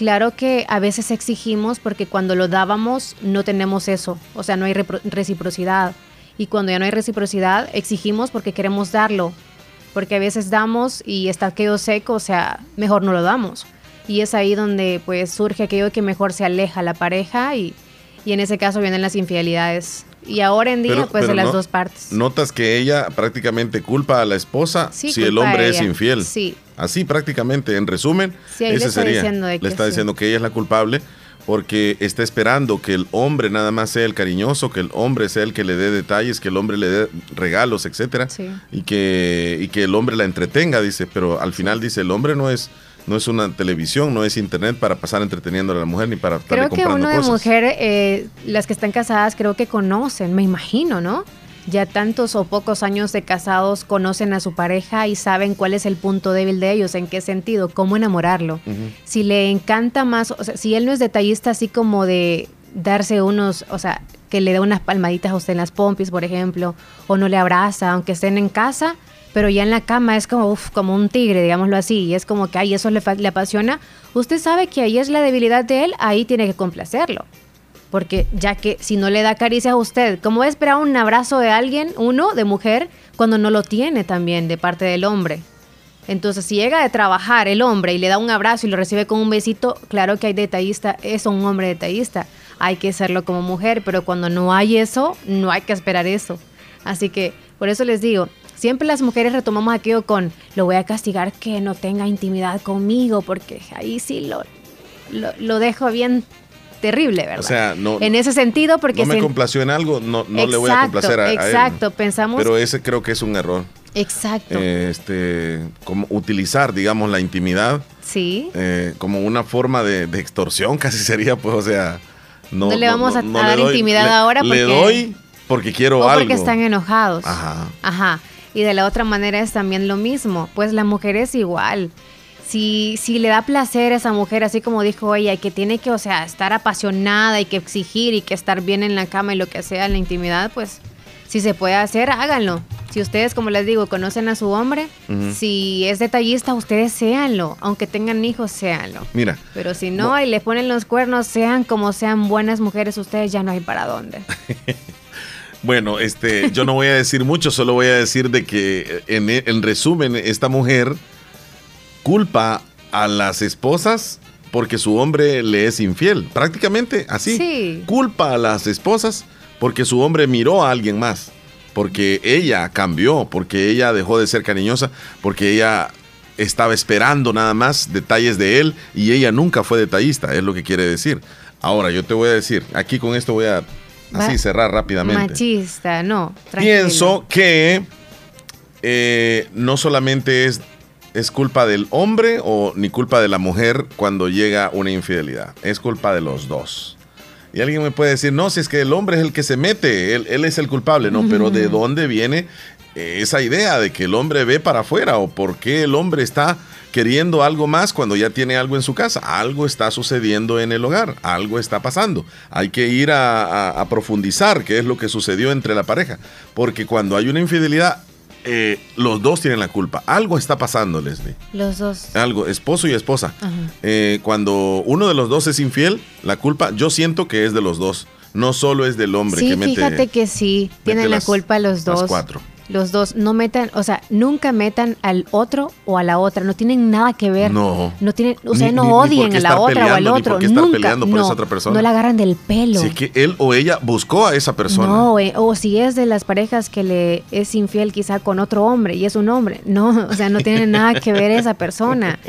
claro que a veces exigimos porque cuando lo dábamos no tenemos eso, o sea, no hay reciprocidad. Y cuando ya no hay reciprocidad, exigimos porque queremos darlo. Porque a veces damos y está quedó seco, o sea, mejor no lo damos. Y es ahí donde pues surge aquello que mejor se aleja la pareja y, y en ese caso vienen las infidelidades. Y ahora en día, Pero- pues de las no- dos partes. Notas que ella prácticamente culpa a la esposa Sí, si el hombre es infiel. Sí. Así prácticamente, en resumen, Sí, ahí le ese está sería. diciendo le que está sí. diciendo que ella es la culpable porque está esperando que el hombre nada más sea el cariñoso, que el hombre sea el que le dé detalles, que el hombre le dé regalos, etcétera, Sí. y que y que el hombre la entretenga, dice, pero al final dice, el hombre no es no es una televisión, no es internet para pasar entreteniendo a la mujer ni para estarle Creo que uno de cosas. mujer, eh, las que están casadas, creo que conocen, me imagino, ¿no? Ya tantos o pocos años de casados conocen a su pareja y saben cuál es el punto débil de ellos, en qué sentido, cómo enamorarlo. Si le encanta más, o sea, si él no es detallista así como de darse unos, o sea, que le dé unas palmaditas a usted en las pompis, por ejemplo, o no le abraza, aunque estén en casa, pero ya en la cama es como, uf, como un tigre, digámoslo así, y es como que, ay, eso le, le apasiona. Usted sabe que ahí es la debilidad de él, ahí tiene que complacerlo. Porque ya que si no le da caricias a usted, ¿cómo va a esperar un abrazo de alguien, uno, de mujer, cuando no lo tiene también de parte del hombre? Entonces, si llega de trabajar el hombre y le da un abrazo y lo recibe con un besito, claro que hay detallista, es un hombre detallista. Hay que serlo como mujer, pero cuando no hay eso, no hay que esperar eso. Así que, por eso les digo, siempre las mujeres retomamos aquello con, lo voy a castigar que no tenga intimidad conmigo, porque ahí sí lo, lo, lo dejo bien terrible, ¿verdad? O sea, no, en ese sentido, porque no me complació en algo, no, no le voy a complacer a, a él. Exacto, pensamos. Pero ese creo que es un error. exacto. Eh, este, como utilizar, digamos, la intimidad sí. eh, como una forma de, de extorsión, casi sería, pues, o sea, no, No le vamos a- le dar intimidad ahora Le porque- doy porque quiero o algo. porque están enojados. Ajá. Ajá. Y de la otra manera es también lo mismo. Pues la mujer es igual. Si, si le da placer a esa mujer, así como dijo ella, que tiene que, o sea, estar apasionada y que exigir y que estar bien en la cama y lo que sea en la intimidad, pues si se puede hacer, háganlo. Si ustedes, como les digo, conocen a su hombre, si es detallista, ustedes séanlo. Aunque tengan hijos, séanlo. Mira, Pero si no, y le ponen los cuernos, sean como sean buenas mujeres, ustedes ya no hay para dónde. bueno, este, yo no voy a decir mucho, solo voy a decir de que, en, en resumen, esta mujer culpa a las esposas porque su hombre le es infiel. Prácticamente así. Sí. Culpa a las esposas porque su hombre miró a alguien más. Porque ella cambió, porque ella dejó de ser cariñosa, porque ella estaba esperando nada más detalles de él y ella nunca fue detallista, es lo que quiere decir. Ahora, yo te voy a decir, aquí con esto voy a así cerrar rápidamente. Machista, no. tranquilo. Pienso que eh, no solamente es, es culpa del hombre o ni culpa de la mujer cuando llega una infidelidad, es culpa de los dos. Y alguien me puede decir, no, si es que el hombre es el que se mete, él, él es el culpable, no, pero ¿de dónde viene esa idea de que el hombre ve para afuera o por qué el hombre está queriendo algo más cuando ya tiene algo en su casa? Algo está sucediendo en el hogar, algo está pasando. Hay que ir a, a- a profundizar qué es lo que sucedió entre la pareja, porque cuando hay una infidelidad, eh, los dos tienen la culpa. Algo está pasando, Leslie. Los dos. Algo, esposo y esposa. Eh, cuando uno de los dos es infiel, la culpa yo siento que es de los dos. No solo es del hombre Sí, que mete. fíjate que sí, tienen la las- culpa los dos. cuatro. Los dos, no metan, o sea, nunca metan al otro o a la otra, no tienen nada que ver. No. No tienen, o sea, Ni- no ni- ni odien a la otra o al ni otro, estar nunca. peleando por no, esa otra persona. No la agarran del pelo. Si es que él o ella buscó a esa persona. No, eh, o si es de las parejas que le es infiel quizá con otro hombre y es un hombre. No, o sea, no tiene nada que ver esa persona.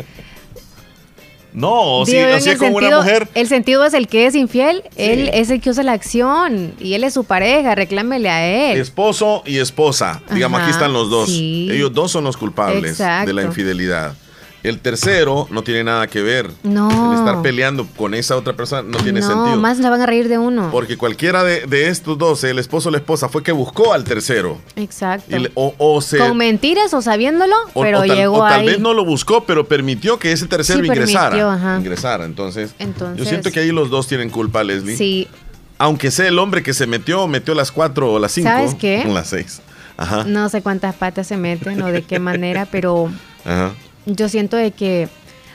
No, si, así es como una mujer. El sentido es el que es infiel, él es el que usa la acción y él es su pareja, reclámele a él. Esposo y esposa. Digamos, aquí están los dos. sí. Ellos dos son los culpables Exacto. de la infidelidad. El tercero no tiene nada que ver. No. El estar peleando con esa otra persona no tiene no, sentido. más la van a reír de uno. Porque cualquiera de, de estos dos, el esposo o la esposa, fue que buscó al tercero. Exacto. Y o, o se, Con mentiras o sabiéndolo, o- pero o tal, llegó o tal ahí. vez no lo buscó, pero permitió que ese tercero Sí, ingresara. permitió, ajá. ingresara. Entonces, Entonces- yo siento que ahí los dos tienen culpa, Leslie. Sí. Aunque sea el hombre que se metió, metió las cuatro o las cinco. ¿Sabes qué? Las seis. Ajá. No sé cuántas patas se meten o de qué manera, pero Ajá. Yo siento de que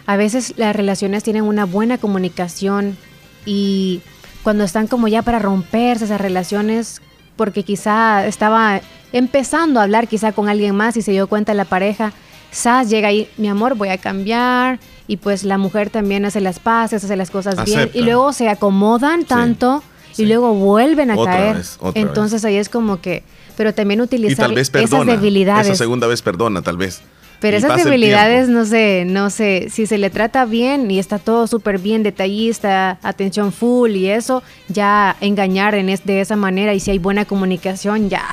a veces las relaciones tienen una buena comunicación y cuando están como ya para romperse esas relaciones, porque quizá estaba empezando a hablar quizá con alguien más y se dio cuenta la pareja, Sas llega ahí, mi amor, voy a cambiar y pues la mujer también hace las paces, hace las cosas bien y luego se acomodan tanto y luego vuelven a Otra caer. vez, Entonces ahí es como que, pero también Y utilizar tal vez esas perdona. debilidades. Esa segunda vez perdona, tal vez. Pero Y esas debilidades, no sé, no sé, si se le trata bien y está todo súper bien, detallista, atención full y eso, ya engañar en es, de esa manera y si hay buena comunicación, ya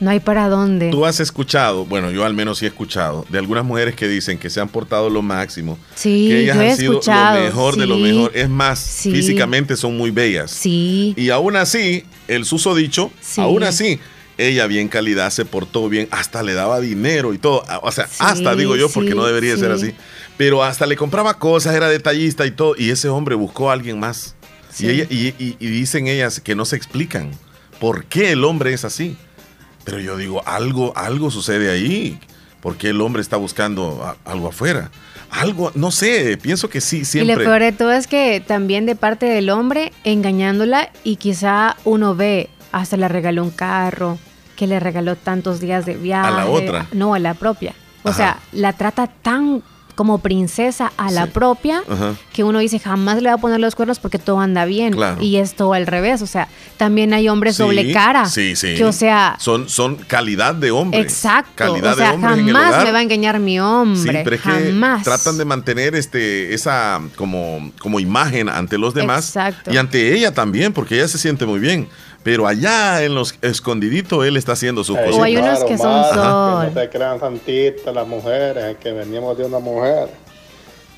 no hay para dónde. Tú has escuchado, bueno, yo al menos sí he escuchado, de algunas mujeres que dicen que se han portado lo máximo. Sí, que ellas yo he han sido escuchado, lo mejor de lo mejor. Es más, Sí. físicamente son muy bellas. Sí. Y aún así, el susodicho, Sí. aún así, ella bien calidad se portó bien, hasta le daba dinero y todo. O sea, Sí, hasta digo yo, porque no debería ser sí. así. Pero hasta le compraba cosas, era detallista y todo. Y ese hombre buscó a alguien más. Y, ella- y- y- y dicen ellas que no se explican por qué el hombre es así. Pero yo digo, algo, algo sucede ahí. ¿Por qué el hombre está buscando a- algo afuera? Algo, no sé, pienso que sí, Y siempre. lo peor de todo es que también de parte del hombre engañándola y quizá uno ve, hasta le regaló un carro, que le regaló tantos días de viaje. A la otra. No, a la propia. O Ajá. sea, la trata tan como princesa a la Sí. propia Ajá. que uno dice jamás le va a poner los cuernos porque todo anda bien. Claro. Y es todo al revés. O sea, también hay hombres Sí, doble cara. Sí, sí. Que o sea, son, son calidad de hombre. exacto. Calidad o sea, de jamás me va a engañar mi hombre. pero es que jamás. tratan de mantener este, esa como, como imagen ante los demás Exacto. y ante ella también, porque ella se siente muy bien. Pero allá en los escondiditos él está haciendo sus cosas. O hay unos que son sol. Que no se crean santitas las mujeres, que venimos de una mujer.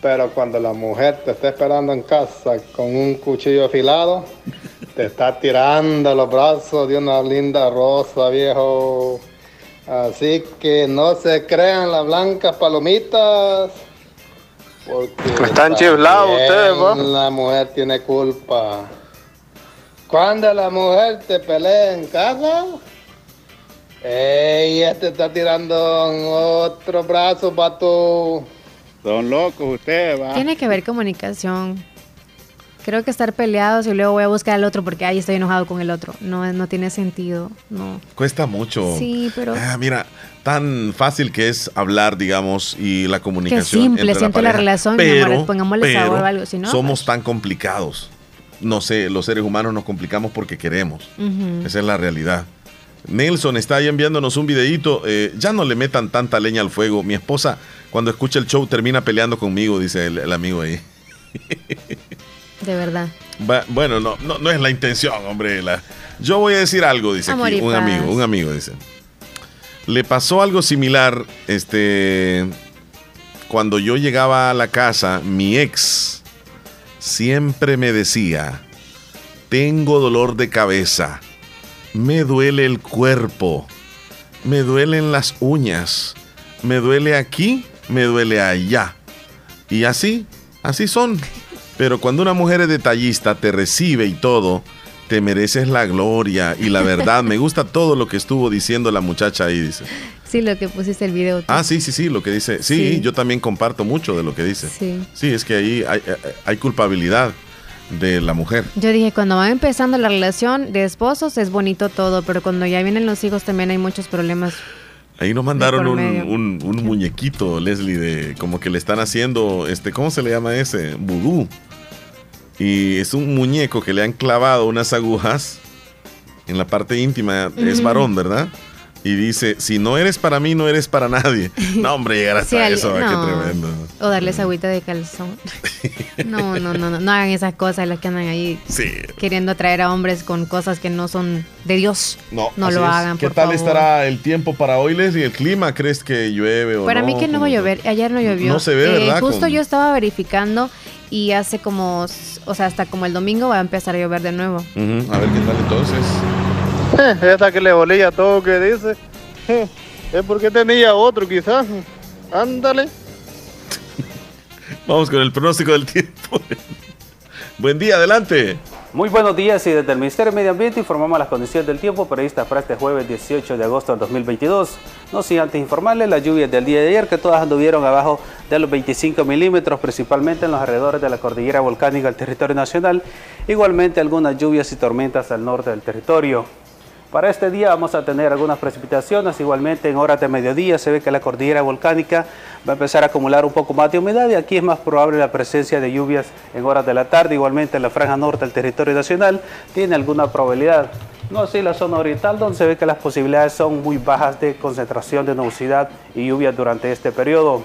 Pero cuando la mujer te está esperando en casa con un cuchillo afilado, te está tirando los brazos de una linda rosa, viejo. Así que no se crean las blancas palomitas. Porque Están chiflados ustedes, ¿va? La mujer tiene culpa. Cuando la mujer te pelea en casa, ella te está tirando otro brazo para tu... Son locos ustedes, va. Tiene que haber comunicación. Creo que estar peleados y luego voy a buscar al otro porque ahí estoy enojado con el otro. No, no tiene sentido. No. Cuesta mucho. Sí, pero- Ah, mira, tan fácil que es hablar, digamos, y la Qué comunicación. simple, entre siento la, pareja. relación, mi amor, pongámosle sabor o algo, si no. somos tan complicados. No sé, los seres humanos nos complicamos porque queremos. Esa es la realidad. Nelson está ahí enviándonos un videíto. eh, ya no le metan tanta leña al fuego. Mi esposa, cuando escucha el show, termina peleando conmigo, dice el, el amigo ahí. De verdad. Va- bueno, no, no, no es la intención, hombre. la- yo voy a decir algo, dice Amor aquí. Un paz. amigo, un amigo, dice. Le pasó algo similar, este, cuando yo llegaba a la casa, mi ex siempre me decía, tengo dolor de cabeza, me duele el cuerpo, me duelen las uñas, me duele aquí, me duele allá. Y así, así son. Pero cuando una mujer es detallista, te recibe y todo, te mereces la gloria y la verdad. Me gusta todo lo que estuvo diciendo la muchacha ahí, dice. Sí, lo que pusiste el video. tú. Ah, sí, sí, sí, lo que dice. Sí, Sí. yo también comparto mucho de lo que dice. Sí. Sí, es que ahí hay, hay- hay culpabilidad de la mujer. Yo dije, cuando va empezando la relación de esposos es bonito todo, pero cuando ya vienen los hijos también hay muchos problemas. Ahí nos mandaron un- un muñequito, Leslie, de como que le están haciendo, este, ¿cómo se le llama ese? Vudú. Y es un muñeco que le han clavado unas agujas en la parte íntima, es Ujú. varón, ¿verdad? Y dice, si no eres para mí, no eres para nadie. No, hombre, llegar hasta Sí, eso, no. qué tremendo. O darles agüita de calzón. No, no, no, no, no hagan esas cosas las que andan ahí Sí. queriendo atraer a hombres con cosas que no son de Dios. No, No lo es. hagan, ¿Qué por tal favor. estará el tiempo para hoy, Leslie? ¿El clima crees que llueve o Para no? mí que no va a llover. Ayer no llovió. No se ve, Eh, ¿verdad? justo Con- yo estaba verificando y hace como, o sea, hasta como el domingo va a empezar a llover de nuevo. A ver qué tal entonces. Esta que le bolilla todo que dice. eh, Es porque tenía otro quizás. Ándale. Vamos con el pronóstico del tiempo. Buen día, adelante. Muy buenos días y desde el Ministerio de Medio Ambiente informamos las condiciones del tiempo previstas para este jueves 18 de agosto del 2022. No sin antes informarles las lluvias del día de ayer que todas anduvieron abajo de los 25 milímetros, principalmente en los alrededores de la cordillera volcánica del territorio nacional. Igualmente algunas lluvias y tormentas al norte del territorio. Para este día vamos a tener algunas precipitaciones, igualmente en horas de mediodía se ve que la cordillera volcánica va a empezar a acumular un poco más de humedad y aquí es más probable la presencia de lluvias en horas de la tarde, igualmente en la franja norte del territorio nacional tiene alguna probabilidad. No así la zona oriental donde se ve que las posibilidades son muy bajas de concentración de nubosidad y lluvias durante este periodo.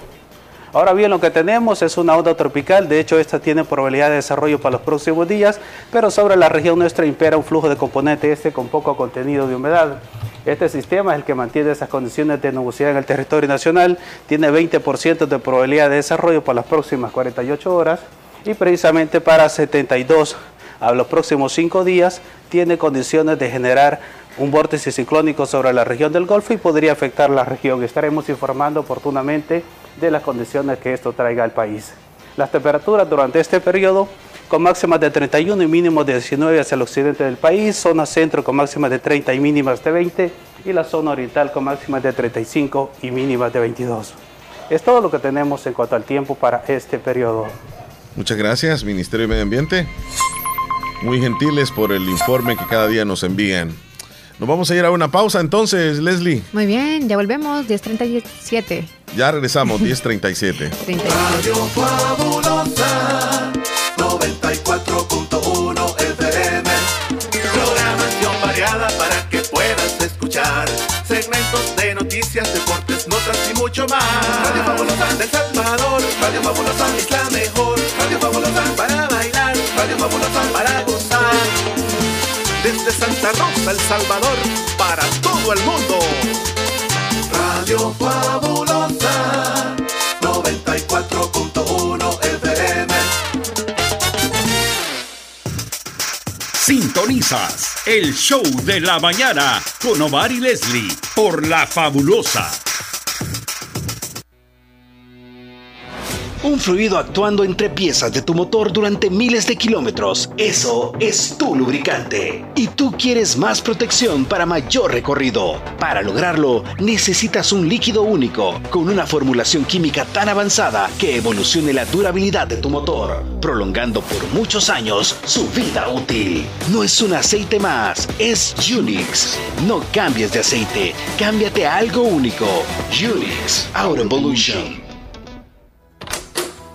Ahora bien, lo que tenemos es una onda tropical, de hecho esta tiene probabilidad de desarrollo para los próximos días, pero sobre la región nuestra impera un flujo de componente este con poco contenido de humedad. Este sistema es el que mantiene esas condiciones de nubosidad en el territorio nacional, tiene 20% de probabilidad de desarrollo para las próximas 48 horas y precisamente para 72 a los próximos 5 días tiene condiciones de generar un vórtice ciclónico sobre la región del Golfo y podría afectar la región. Estaremos informando oportunamente de las condiciones que esto traiga al país. Las temperaturas durante este periodo con máximas de 31 y mínimos de 19 hacia el occidente del país, zona centro con máximas de 30 y mínimas de 20 y la zona oriental con máximas de 35 y mínimas de 22. Es todo lo que tenemos en cuanto al tiempo para este periodo. Muchas gracias, Ministerio de Medio Ambiente. Muy gentiles por el informe que cada día nos envían. Nos vamos a ir a una pausa entonces, Leslie. Muy bien, ya volvemos, 10.37. Ya regresamos, 10.37. 37. Radio Fabulosa 94.1 FM Programación variada para que puedas escuchar Segmentos de noticias, deportes, notas y mucho más Radio Fabulosa del Salvador Radio Fabulosa es la mejor Radio Fabulosa para bailar Radio Fabulosa para gozar Desde Santa Rosa, El Salvador Para todo el mundo Radio Fabulosa 94.1 FM Sintonizas el show de la mañana con Omar y Leslie por La Fabulosa. Un fluido actuando entre piezas de tu motor durante miles de kilómetros. Eso es tu lubricante. Y tú quieres más protección para mayor recorrido. Para lograrlo, necesitas un líquido único, con una formulación química tan avanzada que evolucione la durabilidad de tu motor, prolongando por muchos años su vida útil. No es un aceite más, es Unix. No cambies de aceite, cámbiate a algo único. Unix, Auto Evolution.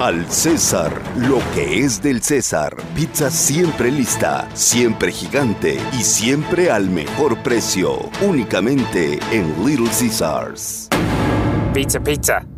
Al César, lo que es del César. Pizza siempre lista, siempre gigante y siempre al mejor precio. Únicamente en Little Caesars. Pizza, pizza.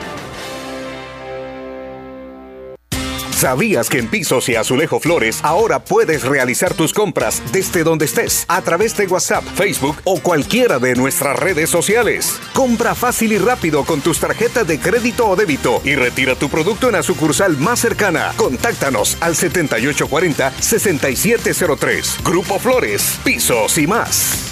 ¿Sabías que en Pisos y Azulejo Flores ahora puedes realizar tus compras desde donde estés a través de WhatsApp, Facebook o cualquiera de nuestras redes sociales? Compra fácil y rápido con tus tarjetas de crédito o débito y retira tu producto en la sucursal más cercana. Contáctanos al 7840-6703. Grupo Flores, Pisos y más.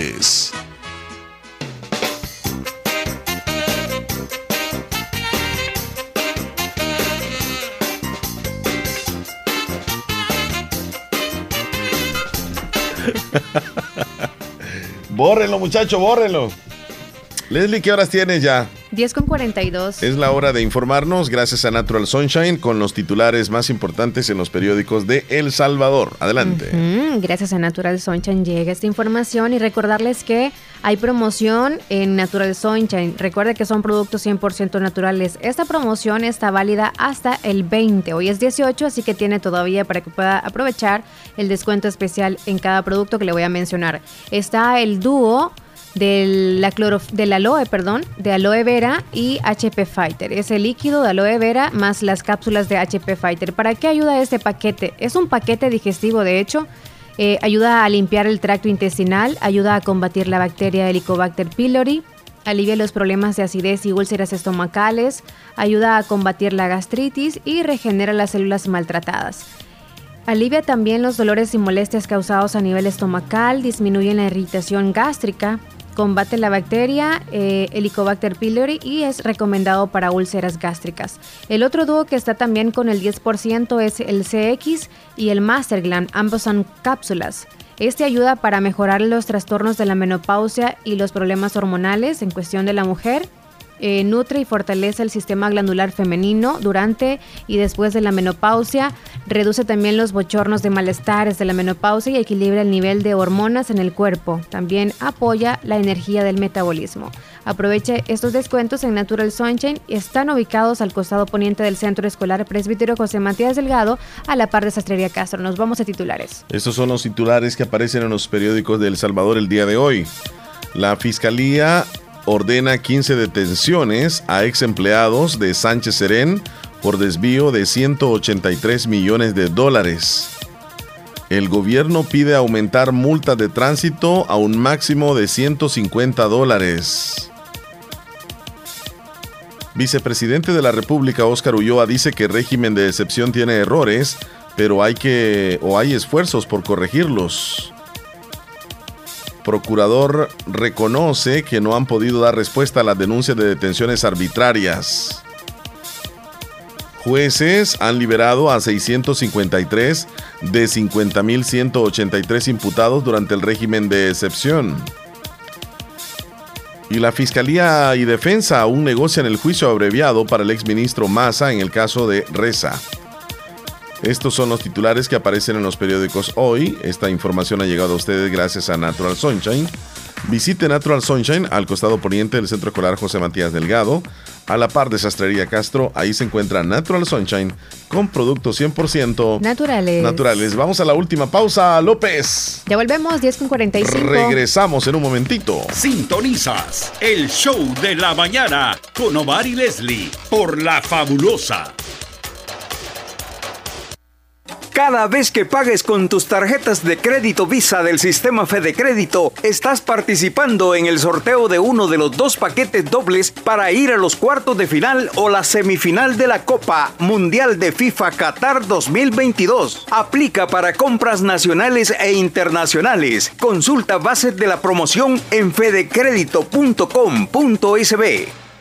bórrenlo, muchacho, bórrenlo. Leslie, ¿qué horas tienes ya? 10 con 42. Es la hora de informarnos gracias a Natural Sunshine con los titulares más importantes en los periódicos de El Salvador. Adelante. Gracias a Natural Sunshine llega esta información y recordarles que hay promoción en Natural Sunshine. Recuerde que son productos 100% naturales. Esta promoción está válida hasta el 20. Hoy es 18, así que tiene todavía para que pueda aprovechar el descuento especial en cada producto que le voy a mencionar. Está el dúo de la cloro, del aloe, perdón, de aloe vera y HP Fighter. Es el líquido de aloe vera más las cápsulas de HP Fighter. ¿Para qué ayuda este paquete? Es un paquete digestivo, de hecho. Eh, ayuda a limpiar el tracto intestinal, ayuda a combatir la bacteria Helicobacter pylori, alivia los problemas de acidez y úlceras estomacales, ayuda a combatir la gastritis y regenera las células maltratadas. Alivia también los dolores y molestias causados a nivel estomacal, disminuye la irritación gástrica, combate la bacteria eh, Helicobacter pylori y es recomendado para úlceras gástricas. El otro dúo que está también con el 10% es el CX y el Masterglan, ambos son cápsulas. Este ayuda para mejorar los trastornos de la menopausia y los problemas hormonales en cuestión de la mujer. Eh, nutre y fortalece el sistema glandular femenino durante y después de la menopausia, reduce también los bochornos de malestares de la menopausia y equilibra el nivel de hormonas en el cuerpo. También apoya la energía del metabolismo. Aproveche estos descuentos en Natural Sunshine están ubicados al costado poniente del Centro Escolar Presbítero José Matías Delgado, a la par de Sastrería Castro. Nos vamos a titulares. Estos son los titulares que aparecen en los periódicos de El Salvador el día de hoy. La Fiscalía ordena 15 detenciones a ex empleados de Sánchez Serén por desvío de 183 millones de dólares. El gobierno pide aumentar multas de tránsito a un máximo de 150 dólares. Vicepresidente de la República Óscar Ulloa dice que el régimen de excepción tiene errores, pero hay que o hay esfuerzos por corregirlos. Procurador reconoce que no han podido dar respuesta a las denuncias de detenciones arbitrarias. Jueces han liberado a 653 de 50.183 imputados durante el régimen de excepción. Y la Fiscalía y Defensa aún negocian el juicio abreviado para el exministro Massa en el caso de Reza. Estos son los titulares que aparecen en los periódicos hoy. Esta información ha llegado a ustedes gracias a Natural Sunshine. Visite Natural Sunshine al costado poniente del Centro Escolar José Matías Delgado. A la par de Sastrería Castro, ahí se encuentra Natural Sunshine con productos 100% Naturales. naturales. Vamos a la última pausa, López. Ya volvemos, 10 con 45. Regresamos en un momentito. Sintonizas el show de la mañana con Omar y Leslie por La Fabulosa. Cada vez que pagues con tus tarjetas de crédito Visa del sistema Fede Crédito, estás participando en el sorteo de uno de los dos paquetes dobles para ir a los cuartos de final o la semifinal de la Copa Mundial de FIFA Qatar 2022. Aplica para compras nacionales e internacionales. Consulta bases de la promoción en fedecredito.com.sb.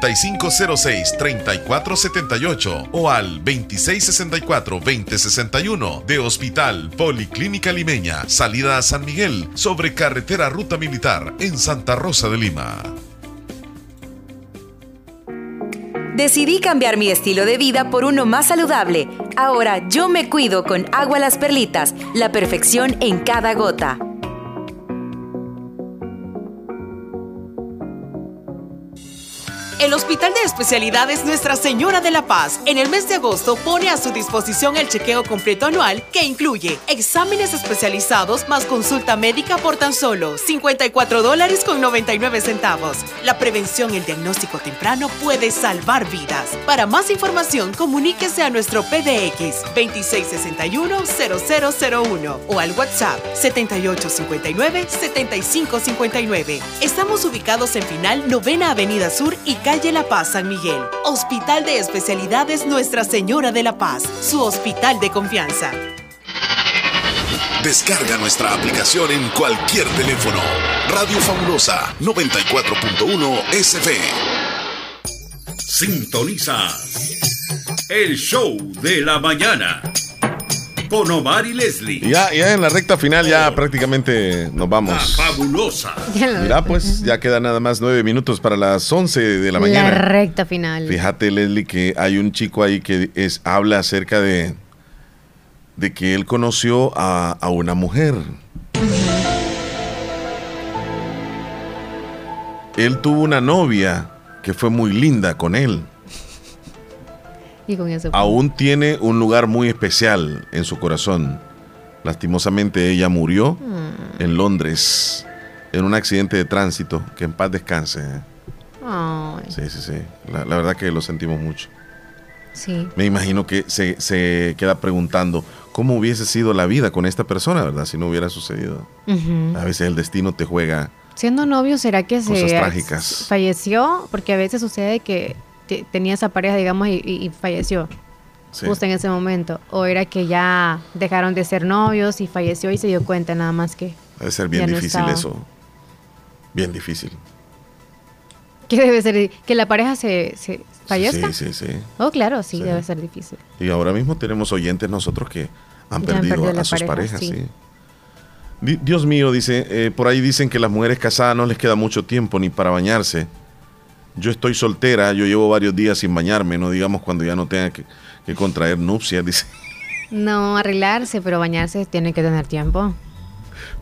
5506-3478 o al 2664-2061 de Hospital Policlínica Limeña, salida a San Miguel, sobre carretera Ruta Militar en Santa Rosa de Lima. Decidí cambiar mi estilo de vida por uno más saludable. Ahora yo me cuido con agua las perlitas, la perfección en cada gota. El Hospital de Especialidades Nuestra Señora de la Paz en el mes de agosto pone a su disposición el chequeo completo anual que incluye exámenes especializados más consulta médica por tan solo 54 dólares con 99 centavos. La prevención y el diagnóstico temprano puede salvar vidas. Para más información, comuníquese a nuestro PDX 2661-0001 o al WhatsApp 7859-7559. Estamos ubicados en Final Novena Avenida Sur y Calle La Paz San Miguel. Hospital de Especialidades Nuestra Señora de la Paz, su hospital de confianza. Descarga nuestra aplicación en cualquier teléfono. Radio Fabulosa 94.1 SF. Sintoniza el show de la mañana con Omar y Leslie. Ya, ya en la recta final ya prácticamente nos vamos. Fabulosa. Mira, pues ya quedan nada más nueve minutos para las once de la mañana. La recta final. Fíjate, Leslie, que hay un chico ahí que es, habla acerca de, de que él conoció a, a una mujer. Él tuvo una novia que fue muy linda con él. Y con eso. Aún tiene un lugar muy especial en su corazón. Lastimosamente ella murió Mm. en Londres en un accidente de tránsito. Que en paz descanse. Ay, Sí, sí, sí. La, la verdad que lo sentimos mucho. sí. Me imagino que se, se queda preguntando cómo hubiese sido la vida con esta persona, ¿verdad? Si no hubiera sucedido. A veces el destino te juega. Siendo novio, ¿será que Cosas se trágicas. falleció? Porque a veces sucede que tenía esa pareja, digamos, y, falleció Sí. justo en ese momento. O era que ya dejaron de ser novios y falleció y se dio cuenta nada más que... Debe ser bien no difícil eso. Bien difícil. ¿Qué debe ser? ¿Que la pareja se, se fallezca? Sí, sí, sí. Oh, claro, sí, Sí. debe ser difícil. Y ahora mismo tenemos oyentes nosotros que han perdido a sus pareja, parejas, sí. sí. Di- Dios mío, dice, eh, por ahí dicen que las mujeres casadas no les queda mucho tiempo ni para bañarse. Yo estoy soltera, yo llevo varios días sin bañarme, no digamos cuando ya no tenga que, que contraer nupcias, dice. No arreglarse, pero bañarse tiene que tener tiempo.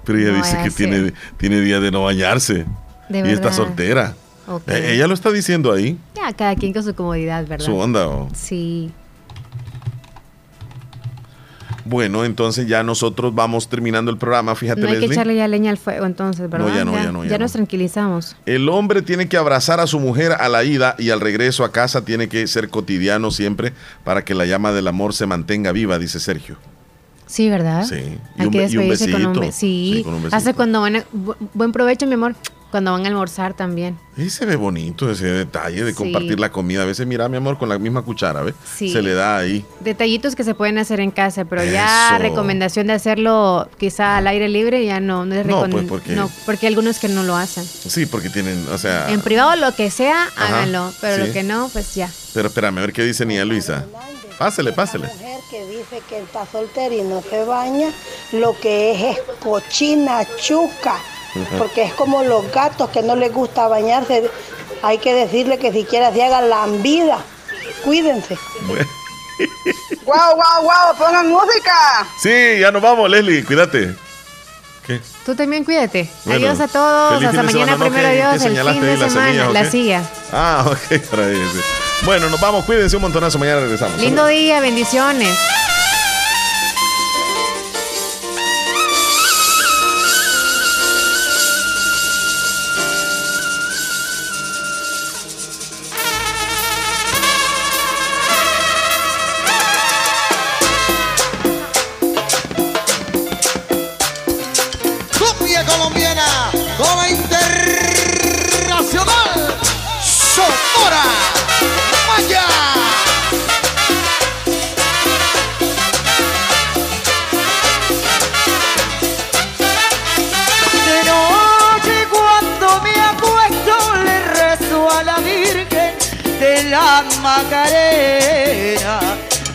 Pero ella No dice que tiene, tiene días de no bañarse. De y está soltera. Ok. Eh, ella lo está diciendo ahí, Ya, cada quien con su comodidad, ¿verdad? su onda. oh. Sí. Bueno, entonces ya nosotros vamos terminando el programa, fíjate No hay que echarle ya leña al fuego entonces, ¿verdad? ya no, ya no, ya no. nos tranquilizamos. El hombre tiene que abrazar a su mujer a la ida y al regreso a casa tiene que ser cotidiano siempre para que la llama del amor se mantenga viva, dice Sergio. Sí, ¿verdad? Sí. Y Hay un que be- y un despedirse con un besito. Sí, Sí, con un besito. hace cuando van a- bu- buen provecho, mi amor, cuando van a almorzar también. Y se ve bonito ese detalle de Sí. compartir la comida. A veces, mira, mi amor, con la misma cuchara, ¿ves? Sí. Se le da ahí. Detallitos que se pueden hacer en casa, pero ya recomendación de hacerlo quizá al aire libre ya no, no es No, pues, porque- no, porque hay algunos que no lo hacen. Sí, porque tienen, o sea... En privado lo que sea, Ajá, háganlo, pero sí. lo que no, pues ya. Pero espérame, a ver qué dice Nia Luisa. Pásele, pásele. mujer que dice que está soltera y no se baña, lo que es es cochina, chuca. Porque es como los gatos que no les gusta bañarse. Hay que decirle que siquiera se hagan lambida. Cuídense. ¡Guau, guau, guau! ¡Pongan música! Sí, ya nos vamos, Leslie, cuídate. ¿Qué? Tú también cuídate. Bueno, Adiós a todos. Hasta mañana semana, ¿no? primero ¿Qué- Dios, el fin de las semana, la silla. Ah, ok, para ahí, sí. Bueno, nos vamos, cuídense un montonazo, mañana regresamos. Lindo día, bendiciones. La Macarena.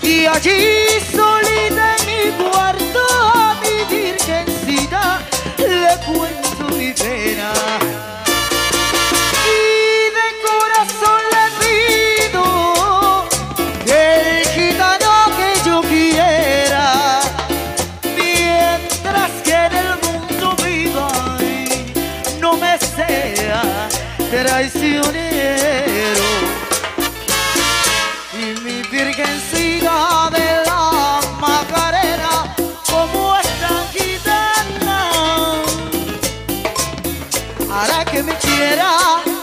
Y allí solita en mi cuarto a mi Virgencita le cuento que me quiera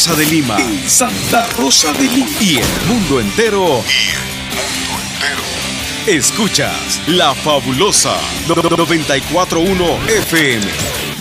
Rosa de Lima. En Santa Rosa de Lima. Y el mundo entero. Y el mundo entero. Escuchas La Fabulosa 941 FM.